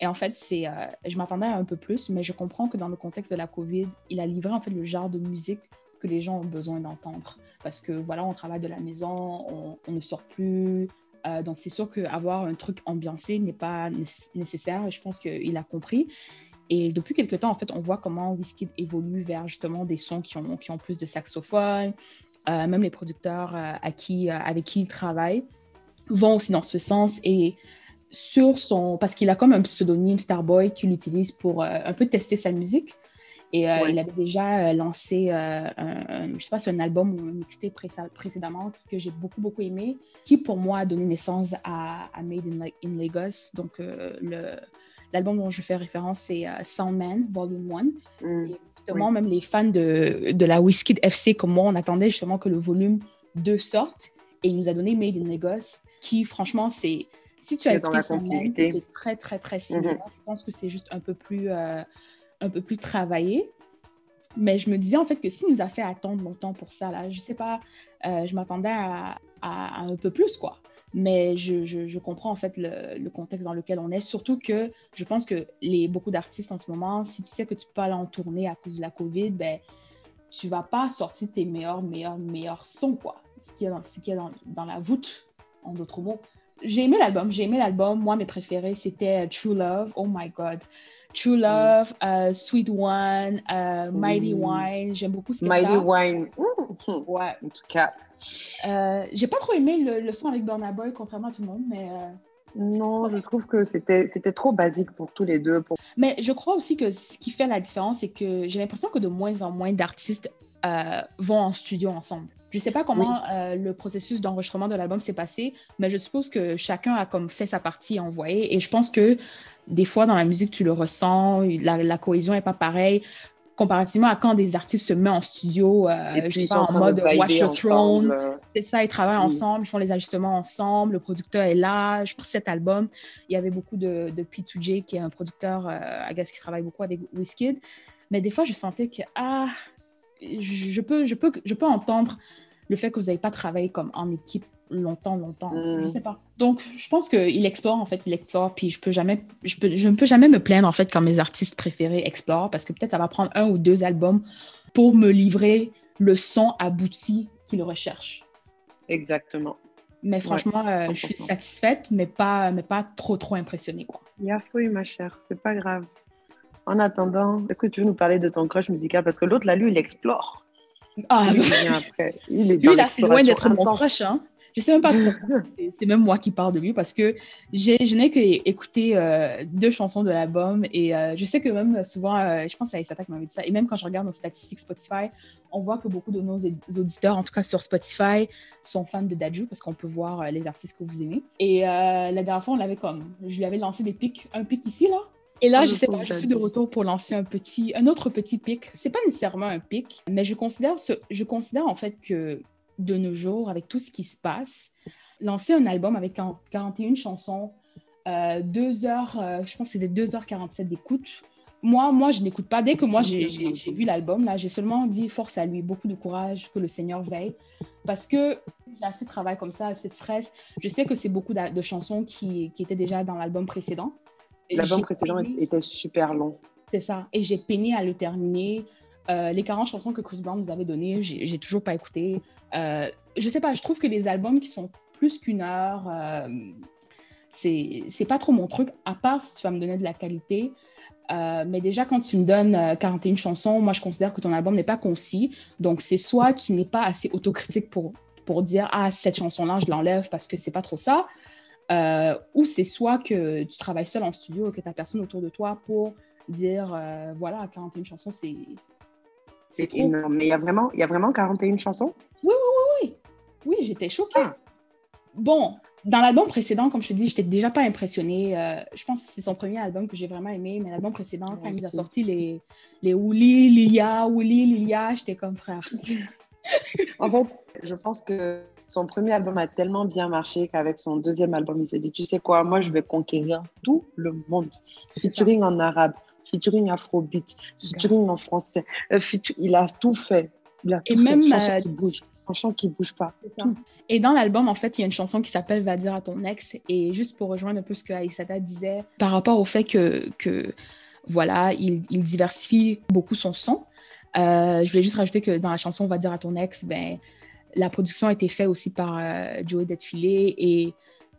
et en fait, c'est, euh, je m'attendais à un peu plus, mais je comprends que dans le contexte de la COVID, il a livré en fait le genre de musique que les gens ont besoin d'entendre. Parce que voilà, on travaille de la maison, on, ne sort plus. Euh, donc c'est sûr qu'avoir un truc ambiancé n'est pas nécessaire. Et je pense qu'il a compris. Et depuis quelques temps, en fait, on voit comment Whisky évolue vers justement des sons qui ont, qui ont plus de saxophone. Euh, même les producteurs avec qui il travaille vont aussi dans ce sens. Et sur son. Parce qu'il a comme un pseudonyme Starboy qu'il utilise pour euh, un peu tester sa musique. Et euh, il avait déjà euh, lancé, un, je sais pas, un album ou un mixtape précédemment que j'ai beaucoup, beaucoup aimé, qui pour moi a donné naissance à, Made in, Lagos. Donc, l'album dont je fais référence, c'est Soundman, Volume 1. Mm. Et justement, même les fans de, de la Whiskey FC, comme moi, on attendait justement que le volume 2 sorte. Et il nous a donné Made in Lagos, qui, franchement, c'est si tu as écouté son c'est très, très, très similaire. Mhm. Je pense que c'est juste un peu plus, euh, un peu plus travaillé. Mais je me disais en fait que s'il nous a fait attendre longtemps pour ça, là, je sais pas, euh, je m'attendais à, un peu plus, quoi. Mais je, je, comprends en fait le, le, contexte dans lequel on est. Surtout que je pense que les, beaucoup d'artistes en ce moment, si tu sais que tu peux pas aller en tournée à cause de la COVID, ben, tu vas pas sortir tes meilleurs, meilleurs, meilleurs sons, quoi. Ce qui est dans, ce qui est dans, dans la voûte, en d'autres mots j'ai aimé l'album, j'ai aimé l'album. Moi, mes préférés, c'était euh, True Love. Oh my God. True mm. Love, uh, Sweet One, uh, Mighty mm. Wine. J'aime beaucoup ce Mighty Wine. Mm. Ouais. En tout cas. Euh, j'ai pas trop aimé le, son avec Burna Boy, contrairement à tout le monde, mais. Euh, non, je trouve que c'était trop basique pour tous les deux. Pour... Mais je crois aussi que ce qui fait la différence, c'est que j'ai l'impression que de moins en moins d'artistes vont en studio ensemble. Je ne sais pas comment euh, le processus d'enregistrement de l'album s'est passé, mais je suppose que chacun a comme fait sa partie envoyée. Et je pense que des fois, dans la musique, tu le ressens, la, cohésion n'est pas pareille. Comparativement à quand des artistes se mettent en studio, euh, je sais pas, en mode Watch Your Throne, c'est ça, ils travaillent ensemble, ils font les ajustements ensemble, le producteur est là. Pour cet album, il y avait beaucoup de, de P2J, qui est un producteur, euh, à Gas qui travaille beaucoup avec Wizkid. Mais des fois, je sentais que, ah, je peux, je, peux, je peux entendre le fait que vous n'avez pas travaillé comme en équipe longtemps, longtemps. Je Je sais pas. Donc, je pense qu'il explore, en fait, il explore, puis je peux jamais, je, peux, je ne peux jamais me plaindre, en fait, quand mes artistes préférés explorent, parce que peut-être ça va prendre un ou deux albums pour me livrer le son abouti qu'ils recherchent. Exactement. Mais franchement, euh, je suis satisfaite, mais pas, mais pas trop, trop impressionnée, quoi. Il y a fouille, ma chère, c'est pas grave. En attendant, est-ce que tu veux nous parler de ton crush musical? Parce que l'autre, là, lui, il explore. Ah, lui, il est lui, là, c'est loin d'être mon crush. Hein. Je sais même pas c'est même moi qui parle de lui parce que je n'ai qu'écouté euh, deux chansons de l'album et euh, je sais que même souvent, euh, je pense à Isata qui m'avait dit ça, et même quand je regarde nos statistiques Spotify, on voit que beaucoup de nos auditeurs, en tout cas sur Spotify, sont fans de Daju parce qu'on peut voir les artistes que vous aimez. Et la dernière fois, on l'avait comme, je lui avais lancé des pics, un pic ici là, et là, je sais pas, je suis de retour pour lancer un petit, un autre petit pic. C'est pas nécessairement un pic, mais je considère, ce, je considère en fait que de nos jours, avec tout ce qui se passe, lancer un album avec 41 chansons, euh, deux heures, euh, je pense que des 2h47 d'écoute, moi, moi, je n'écoute pas. Dès que moi, j'ai vu l'album, là, j'ai seulement dit force à lui, beaucoup de courage, que le Seigneur veille. Parce que j'ai assez de travail comme ça, assez de stress. Je sais que c'est beaucoup de, chansons qui, qui, étaient déjà dans l'album précédent. L'album précédent était super long. C'est ça. Et j'ai peiné à le terminer. Euh, les 40 chansons que Chris Brown nous avait données, j'ai toujours pas écouté. Euh, je sais pas, je trouve que les albums qui sont plus qu'une heure, euh, c'est pas trop mon truc, à part si tu vas me donner de la qualité. Euh, mais déjà, quand tu me donnes 41 chansons, moi, je considère que ton album n'est pas concis. Donc, c'est soit tu n'es pas assez autocritique pour, pour dire Ah, cette chanson-là, je l'enlève parce que c'est pas trop ça. Ou c'est soit que tu travailles seul en studio et que tu n'as personne autour de toi pour dire Voilà, 41 chansons, c'est c'est énorme. Mais il y, a vraiment, il y a vraiment 41 chansons? Oui, oui, oui, oui. Oui, j'étais choquée. Ah. Bon, dans l'album précédent, comme je te dis, j'étais déjà pas impressionnée. Euh, je pense que c'est son premier album que j'ai vraiment aimé, mais l'album précédent, quand il a sorti les, les Wouli, Lilia, Wouli, Lilia, j'étais comme frère. en fait, je pense que son premier album a tellement bien marché qu'avec son deuxième album, il s'est dit, tu sais quoi, moi, je vais conquérir tout le monde. Featuring en arabe, featuring afrobeat, featuring en français. Euh, il a tout fait. Il a tout et fait. même chanson euh, qui bouge, sans chant qui bouge pas. Et dans l'album, en fait, il y a une chanson qui s'appelle Va dire à ton ex. Et juste pour rejoindre un peu ce que Aïssata disait par rapport au fait que, que voilà, il, diversifie beaucoup son son. Euh, je voulais juste rajouter que dans la chanson Va dire à ton ex, ben, la production a été faite aussi par Joey Detfilé et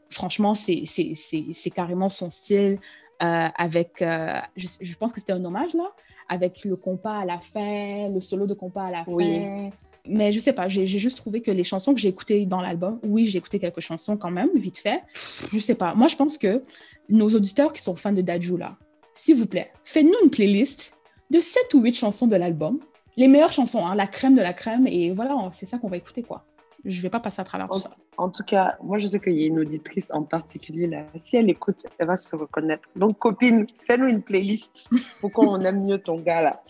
franchement, c'est carrément son style. Euh, avec, euh, je, pense que c'était un hommage là, avec le compas à la fin, le solo de compas à la fin. Mais je sais pas, j'ai juste trouvé que les chansons que j'ai écoutées dans l'album, oui, j'ai écouté quelques chansons quand même, vite fait. Je sais pas. Moi, je pense que nos auditeurs qui sont fans de Dajou là, s'il vous plaît, faites-nous une playlist de 7 ou 8 chansons de l'album. Les meilleures chansons, hein, la crème de la crème, et voilà, c'est ça qu'on va écouter, quoi je vais pas passer à travers tout ça. En tout cas, moi, je sais qu'il y a une auditrice en particulier là. Si elle écoute, elle va se reconnaître. Donc, copine, fais-nous une playlist pour qu'on aime mieux ton gars là.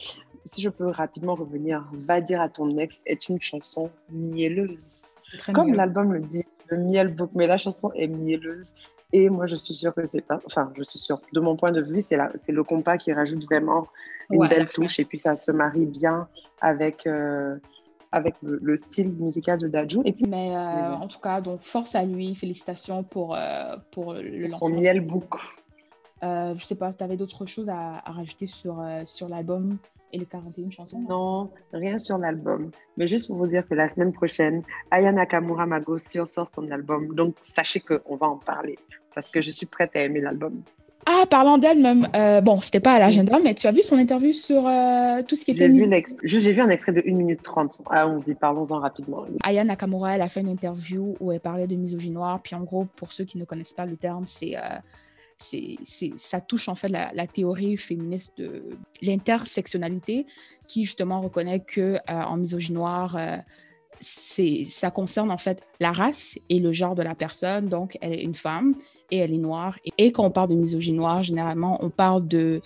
Si je peux rapidement revenir, Va dire à ton ex est une chanson mielleuse. Comme l'album le dit, le miel book, mais la chanson est mielleuse. Et moi, je suis sûre que c'est pas. Enfin, je suis sûre. De mon point de vue, c'est le compas qui rajoute vraiment une belle touche. Et puis, ça se marie bien avec. Euh, avec le, style musical de Dajou. Et puis, mais, euh, en tout cas, donc force à lui, félicitations pour, euh, pour le lancement. Son miel book. Euh, je sais pas, tu avais d'autres choses à, rajouter sur, sur l'album? Et les 41 chansons Non, rien sur l'album. Mais juste pour vous dire que la semaine prochaine, Aya Nakamura Magosi sort son album. Donc, sachez qu'on va en parler parce que je suis prête à aimer l'album. Ah, parlant d'elle même, euh, bon, c'était pas à l'agenda, mais tu as vu son interview sur euh, tout ce qui était. J'ai vu, j'ai vu un extrait de 1 minute 30. Allons-y, parlons-en rapidement. Aya Nakamura, elle a fait une interview où elle parlait de misogynie noire. Puis en gros, pour ceux qui ne connaissent pas le terme, c'est. Euh, c'est, ça touche en fait la, théorie féministe de l'intersectionnalité qui justement reconnaît que en misogynie noire, c'est, ça concerne en fait la race et le genre de la personne. Donc, elle est une femme et elle est noire. Et, quand on parle de misogynie noire, généralement, on parle de,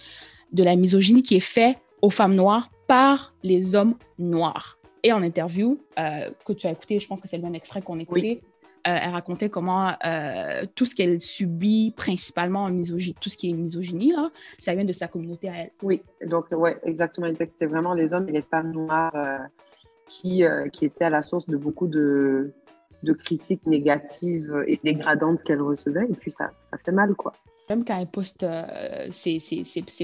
de la misogynie qui est faite aux femmes noires par les hommes noirs. Et en interview, euh, que tu as écouté, je pense que c'est le même extrait qu'on écoutait, euh, elle racontait comment euh, tout ce qu'elle subit, principalement en misogynie, tout ce qui est misogynie, là, ça vient de sa communauté à elle. Oui, donc, ouais, exactement. C'était vraiment les hommes et les femmes noires qui, qui étaient à la source de beaucoup de, de critiques négatives et dégradantes qu'elle recevait. Et puis, ça, ça fait mal, quoi. Même quand elle poste euh, ses,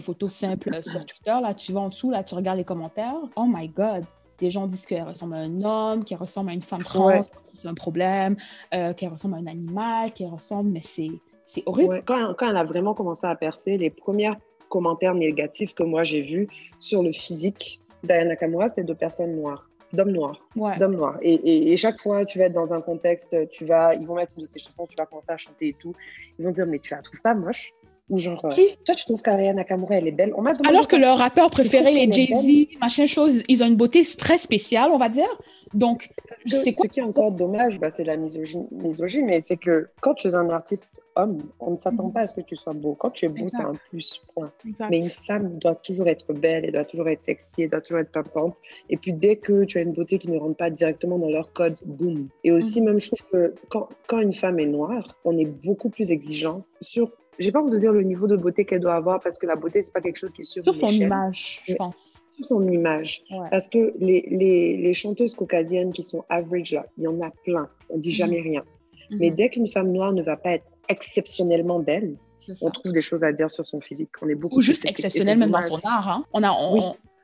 photos simples sur Twitter, là, tu vas en dessous, là, tu regardes les commentaires. Oh my God! Les gens disent qu'elle ressemble à un homme, qu'elle ressemble à une femme trans, c'est un problème, euh, qu'elle ressemble à un animal, qu'elle ressemble, mais c'est horrible. Quand, quand, elle a vraiment commencé à percer, les premiers commentaires négatifs que moi j'ai vus sur le physique d'Ayana Kamura, c'est de personnes noires d'homme noir. D'homme noir. Et, et, chaque fois, tu vas être dans un contexte, tu vas, ils vont mettre une de ces chansons, tu vas commencer à chanter et tout. Ils vont dire, mais tu la trouves pas moche ou genre, euh, toi, tu trouves qu'Ariana Nakamura, elle est belle? Alors que leur rappeur préféré, les Jay-Z, machin chose, ils ont une beauté très spéciale, on va dire. Donc, ce, quoi? qui est encore dommage, bah, c'est la misogynie, misogynie mais c'est que quand tu es un artiste homme, on ne s'attend mhm. pas à ce que tu sois beau. Quand tu es beau, c'est un plus, point. Mais une femme doit toujours être belle, elle doit toujours être sexy, elle doit toujours être pimpante. Et puis, dès que tu as une beauté qui ne rentre pas directement dans leur code, boum. Et aussi, mhm. même, je trouve que quand, quand une femme est noire, on est beaucoup plus exigeant sur j'ai pas envie de dire le niveau de beauté qu'elle doit avoir parce que la beauté, c'est pas quelque chose qui est sur, sur son image, je pense. Sur son image. Parce que les, les, les, chanteuses caucasiennes qui sont average, là, il y en a plein. On dit jamais mhm. rien. Mais mhm. dès qu'une femme noire ne va pas être exceptionnellement belle, on trouve des choses à dire sur son physique. On est beaucoup Ou juste exceptionnel même dans son art. Hein. On a,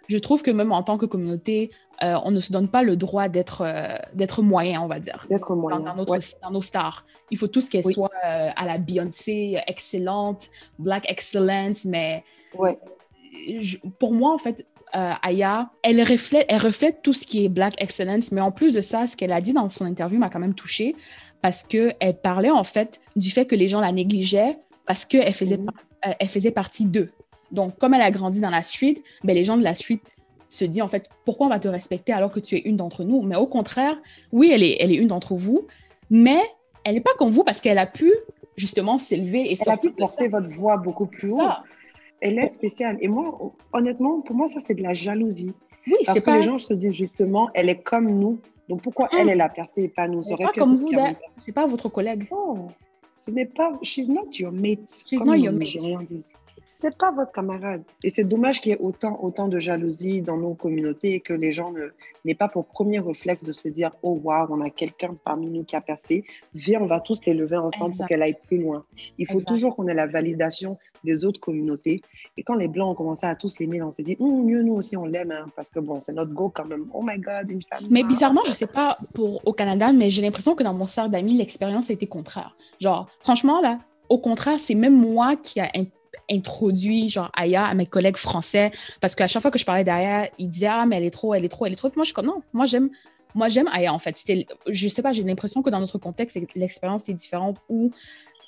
je trouve que même en tant que communauté, euh, on ne se donne pas le droit d'être euh, d'être moyen, on va dire. D'être moyen. Dans, dans, nos stars. Il faut tous qu'elles soient euh, à la Beyoncé, excellente, Black Excellence, mais ouais. pour moi, en fait, Aya, elle reflète, elle reflète tout ce qui est Black Excellence, mais en plus de ça, ce qu'elle a dit dans son interview m'a quand même touchée parce qu'elle parlait en fait du fait que les gens la négligeaient parce qu'elle faisait, mhm. elle faisait partie d'eux. Donc, comme elle a grandi dans la suite, ben, les gens de la suite se disent en fait, pourquoi on va te respecter alors que tu es une d'entre nous? Mais au contraire, oui, elle est, elle est une d'entre vous, mais elle n'est pas comme vous parce qu'elle a pu justement s'élever et Elle a pu porter votre voix beaucoup plus haut. Elle est spéciale. Et moi, honnêtement, pour moi, ça, c'est de la jalousie. Oui, parce que les gens se disent justement, elle est comme nous. Donc pourquoi elle, elle a percé et pas nous? C'est pas comme vous, c'est pas votre collègue. Oh, ce n'est pas, she's not your mate. She's not your mate c'est pas votre camarade. Et c'est dommage qu'il y ait autant, autant de jalousie dans nos communautés et que les gens n'aient pas pour premier réflexe de se dire Oh, waouh, on a quelqu'un parmi nous qui a percé. Viens, on va tous les lever ensemble pour qu'elle aille plus loin. Il faut toujours qu'on ait la validation des autres communautés. Et quand les Blancs ont commencé à tous l'aimer, on s'est dit hum, Mieux, nous aussi, on l'aime, hein, parce que bon, c'est notre go quand même. Oh my God, une femme. Mais bizarrement, je sais pas pour au Canada, mais j'ai l'impression que dans mon cercle d'amis, l'expérience a été contraire. Genre, franchement, là, au contraire, c'est même moi qui a introduit genre Aya à mes collègues français parce qu'à chaque fois que je parlais d'Aya, ils disaient ah mais elle est trop, elle est trop, elle est trop. moi je suis comme non, moi j'aime moi j'aime Aya en fait. C'était je sais pas, j'ai l'impression que dans notre contexte l'expérience était différente où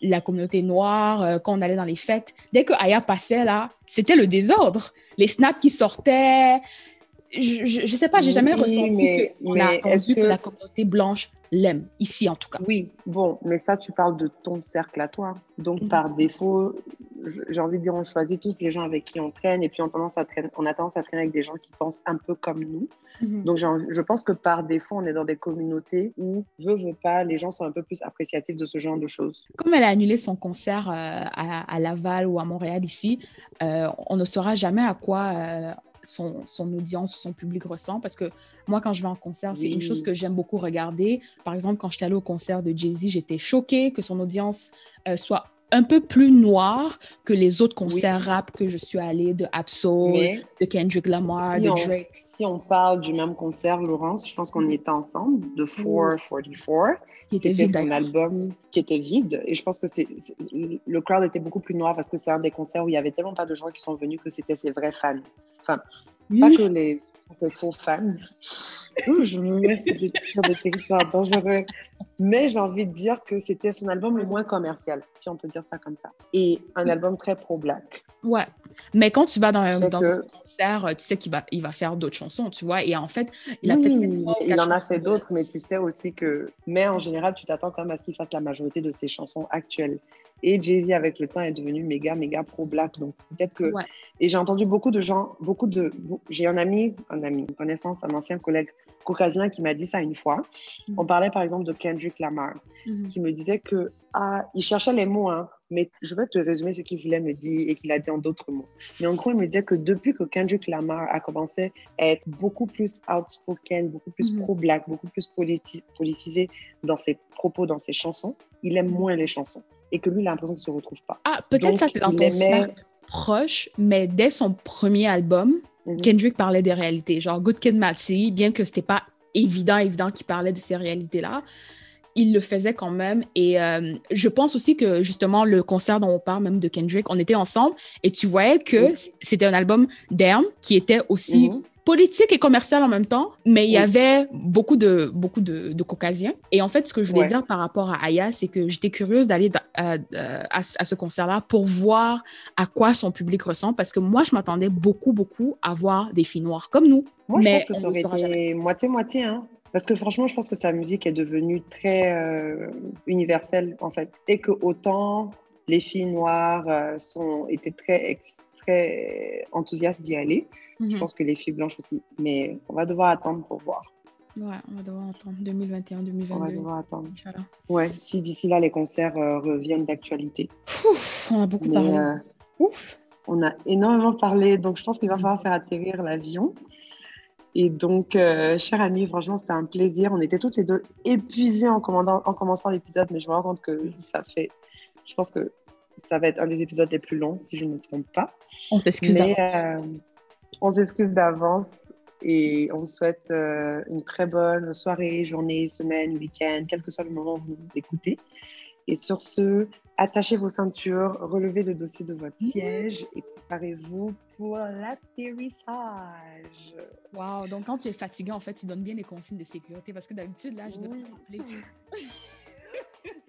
la communauté noire, euh, quand on allait dans les fêtes, dès que Aya passait là, c'était le désordre. Les snaps qui sortaient, je, je, sais pas, j'ai jamais ressenti que, on a entendu que... la communauté blanche l'aime, ici en tout cas. Oui, bon, mais ça, tu parles de ton cercle à toi. Donc, mhm. par défaut, j'ai envie de dire, on choisit tous les gens avec qui on traîne et puis on, tendance à traîner, on a tendance à traîner avec des gens qui pensent un peu comme nous. Mhm. Donc, je pense que par défaut, on est dans des communautés où, veut, veut pas, les gens sont un peu plus appréciatifs de ce genre de choses. Comme elle a annulé son concert euh, à, Laval ou à Montréal ici, euh, on ne saura jamais à quoi euh, son, son, audience ou son public ressent. Parce que moi, quand je vais en concert, c'est une chose que j'aime beaucoup regarder. Par exemple, quand je suis allée au concert de Jay-Z, j'étais choquée que son audience euh, soit un peu plus noire que les autres concerts rap que je suis allée de Absol, de Kendrick Lamar, de Drake. si on parle du même concert, Laurence, je pense qu'on y était ensemble, de 444 qui était vide. son album qui était vide. Et je pense que c'est, le crowd était beaucoup plus noir parce que c'est un des concerts où il y avait tellement pas de gens qui sont venus que c'était ses vrais fans. Enfin, pas que les ses faux fans. Je me mets sur des, sur des territoires dangereux. Mais j'ai envie de dire que c'était son album le moins commercial, si on peut dire ça comme ça. Et un album très pro-black. Ouais. Mais quand tu vas dans, dans un concert, tu sais qu'il va, il va faire d'autres chansons, tu vois. Et en fait, il a oui, Il en a fait d'autres, mais tu sais aussi que. Mais en général, tu t'attends quand même à ce qu'il fasse la majorité de ses chansons actuelles. Et Jay-Z, avec le temps, est devenu méga, méga pro-black. Donc peut-être que. Et j'ai entendu beaucoup de gens, beaucoup de. J'ai un ami, un ami, une connaissance, un ancien collègue caucasien qui m'a dit ça une fois. Mm. On parlait par exemple de Kendrick Lamar, mm-hmm. qui me disait que. Ah, il cherchait les mots, hein, mais je vais te résumer ce qu'il voulait me dire et qu'il a dit en d'autres mots. Mais en gros, il me disait que depuis que Kendrick Lamar a commencé à être beaucoup plus outspoken, beaucoup plus mm-hmm. pro-black, beaucoup plus politisé dans ses propos, dans ses chansons, il aime moins les chansons et que lui, il a l'impression qu'il ne se retrouve pas. Ah, peut-être ça, c'est dans ton cercle proche, mais dès son premier album, mhm. Kendrick parlait des réalités. Genre Good Kid Mad bien que c'était pas évident, évident qu'il parlait de ces réalités-là, il le faisait quand même. Et euh, je pense aussi que justement, le concert dont on parle, même de Kendrick, on était ensemble et tu voyais que c'était un album d'Ern qui était aussi mhm politique et commercial en même temps, mais il y avait beaucoup de, beaucoup de, de, caucasiens. Et en fait, ce que je voulais dire par rapport à Aya, c'est que j'étais curieuse d'aller à, à, ce concert-là pour voir à quoi son public ressent, parce que moi, je m'attendais beaucoup, beaucoup à voir des filles noires comme nous. Moi, mais je pense que ça aurait été moitié-moitié, hein. Parce que franchement, je pense que sa musique est devenue très euh, universelle, en fait. Et que autant les filles noires euh, sont, étaient très, très enthousiastes d'y aller, je mhm. pense que les filles blanches aussi. Mais on va devoir attendre pour voir. Ouais, on va devoir attendre 2021, 2022. On va devoir attendre. Ouais, si d'ici là les concerts euh, reviennent d'actualité. On a beaucoup parlé. Euh, ouf, on a énormément parlé, donc je pense qu'il va falloir faire atterrir l'avion. Et donc, euh, chers amis, franchement, c'était un plaisir. On était toutes les deux épuisées en, en commençant l'épisode, mais je me rends compte que ça fait. Je pense que ça va être un des épisodes les plus longs, si je ne me trompe pas. On s'excuse d'avance. On s'excuse d'avance et on souhaite euh, une très bonne soirée, journée, semaine, week-end, quel que soit le moment où vous nous écoutez. Et sur ce, attachez vos ceintures, relevez le dossier de votre siège et préparez-vous pour l'atterrissage. Wow, donc quand tu es fatigué, en fait, tu donnes bien les consignes de sécurité parce que d'habitude, là, je dois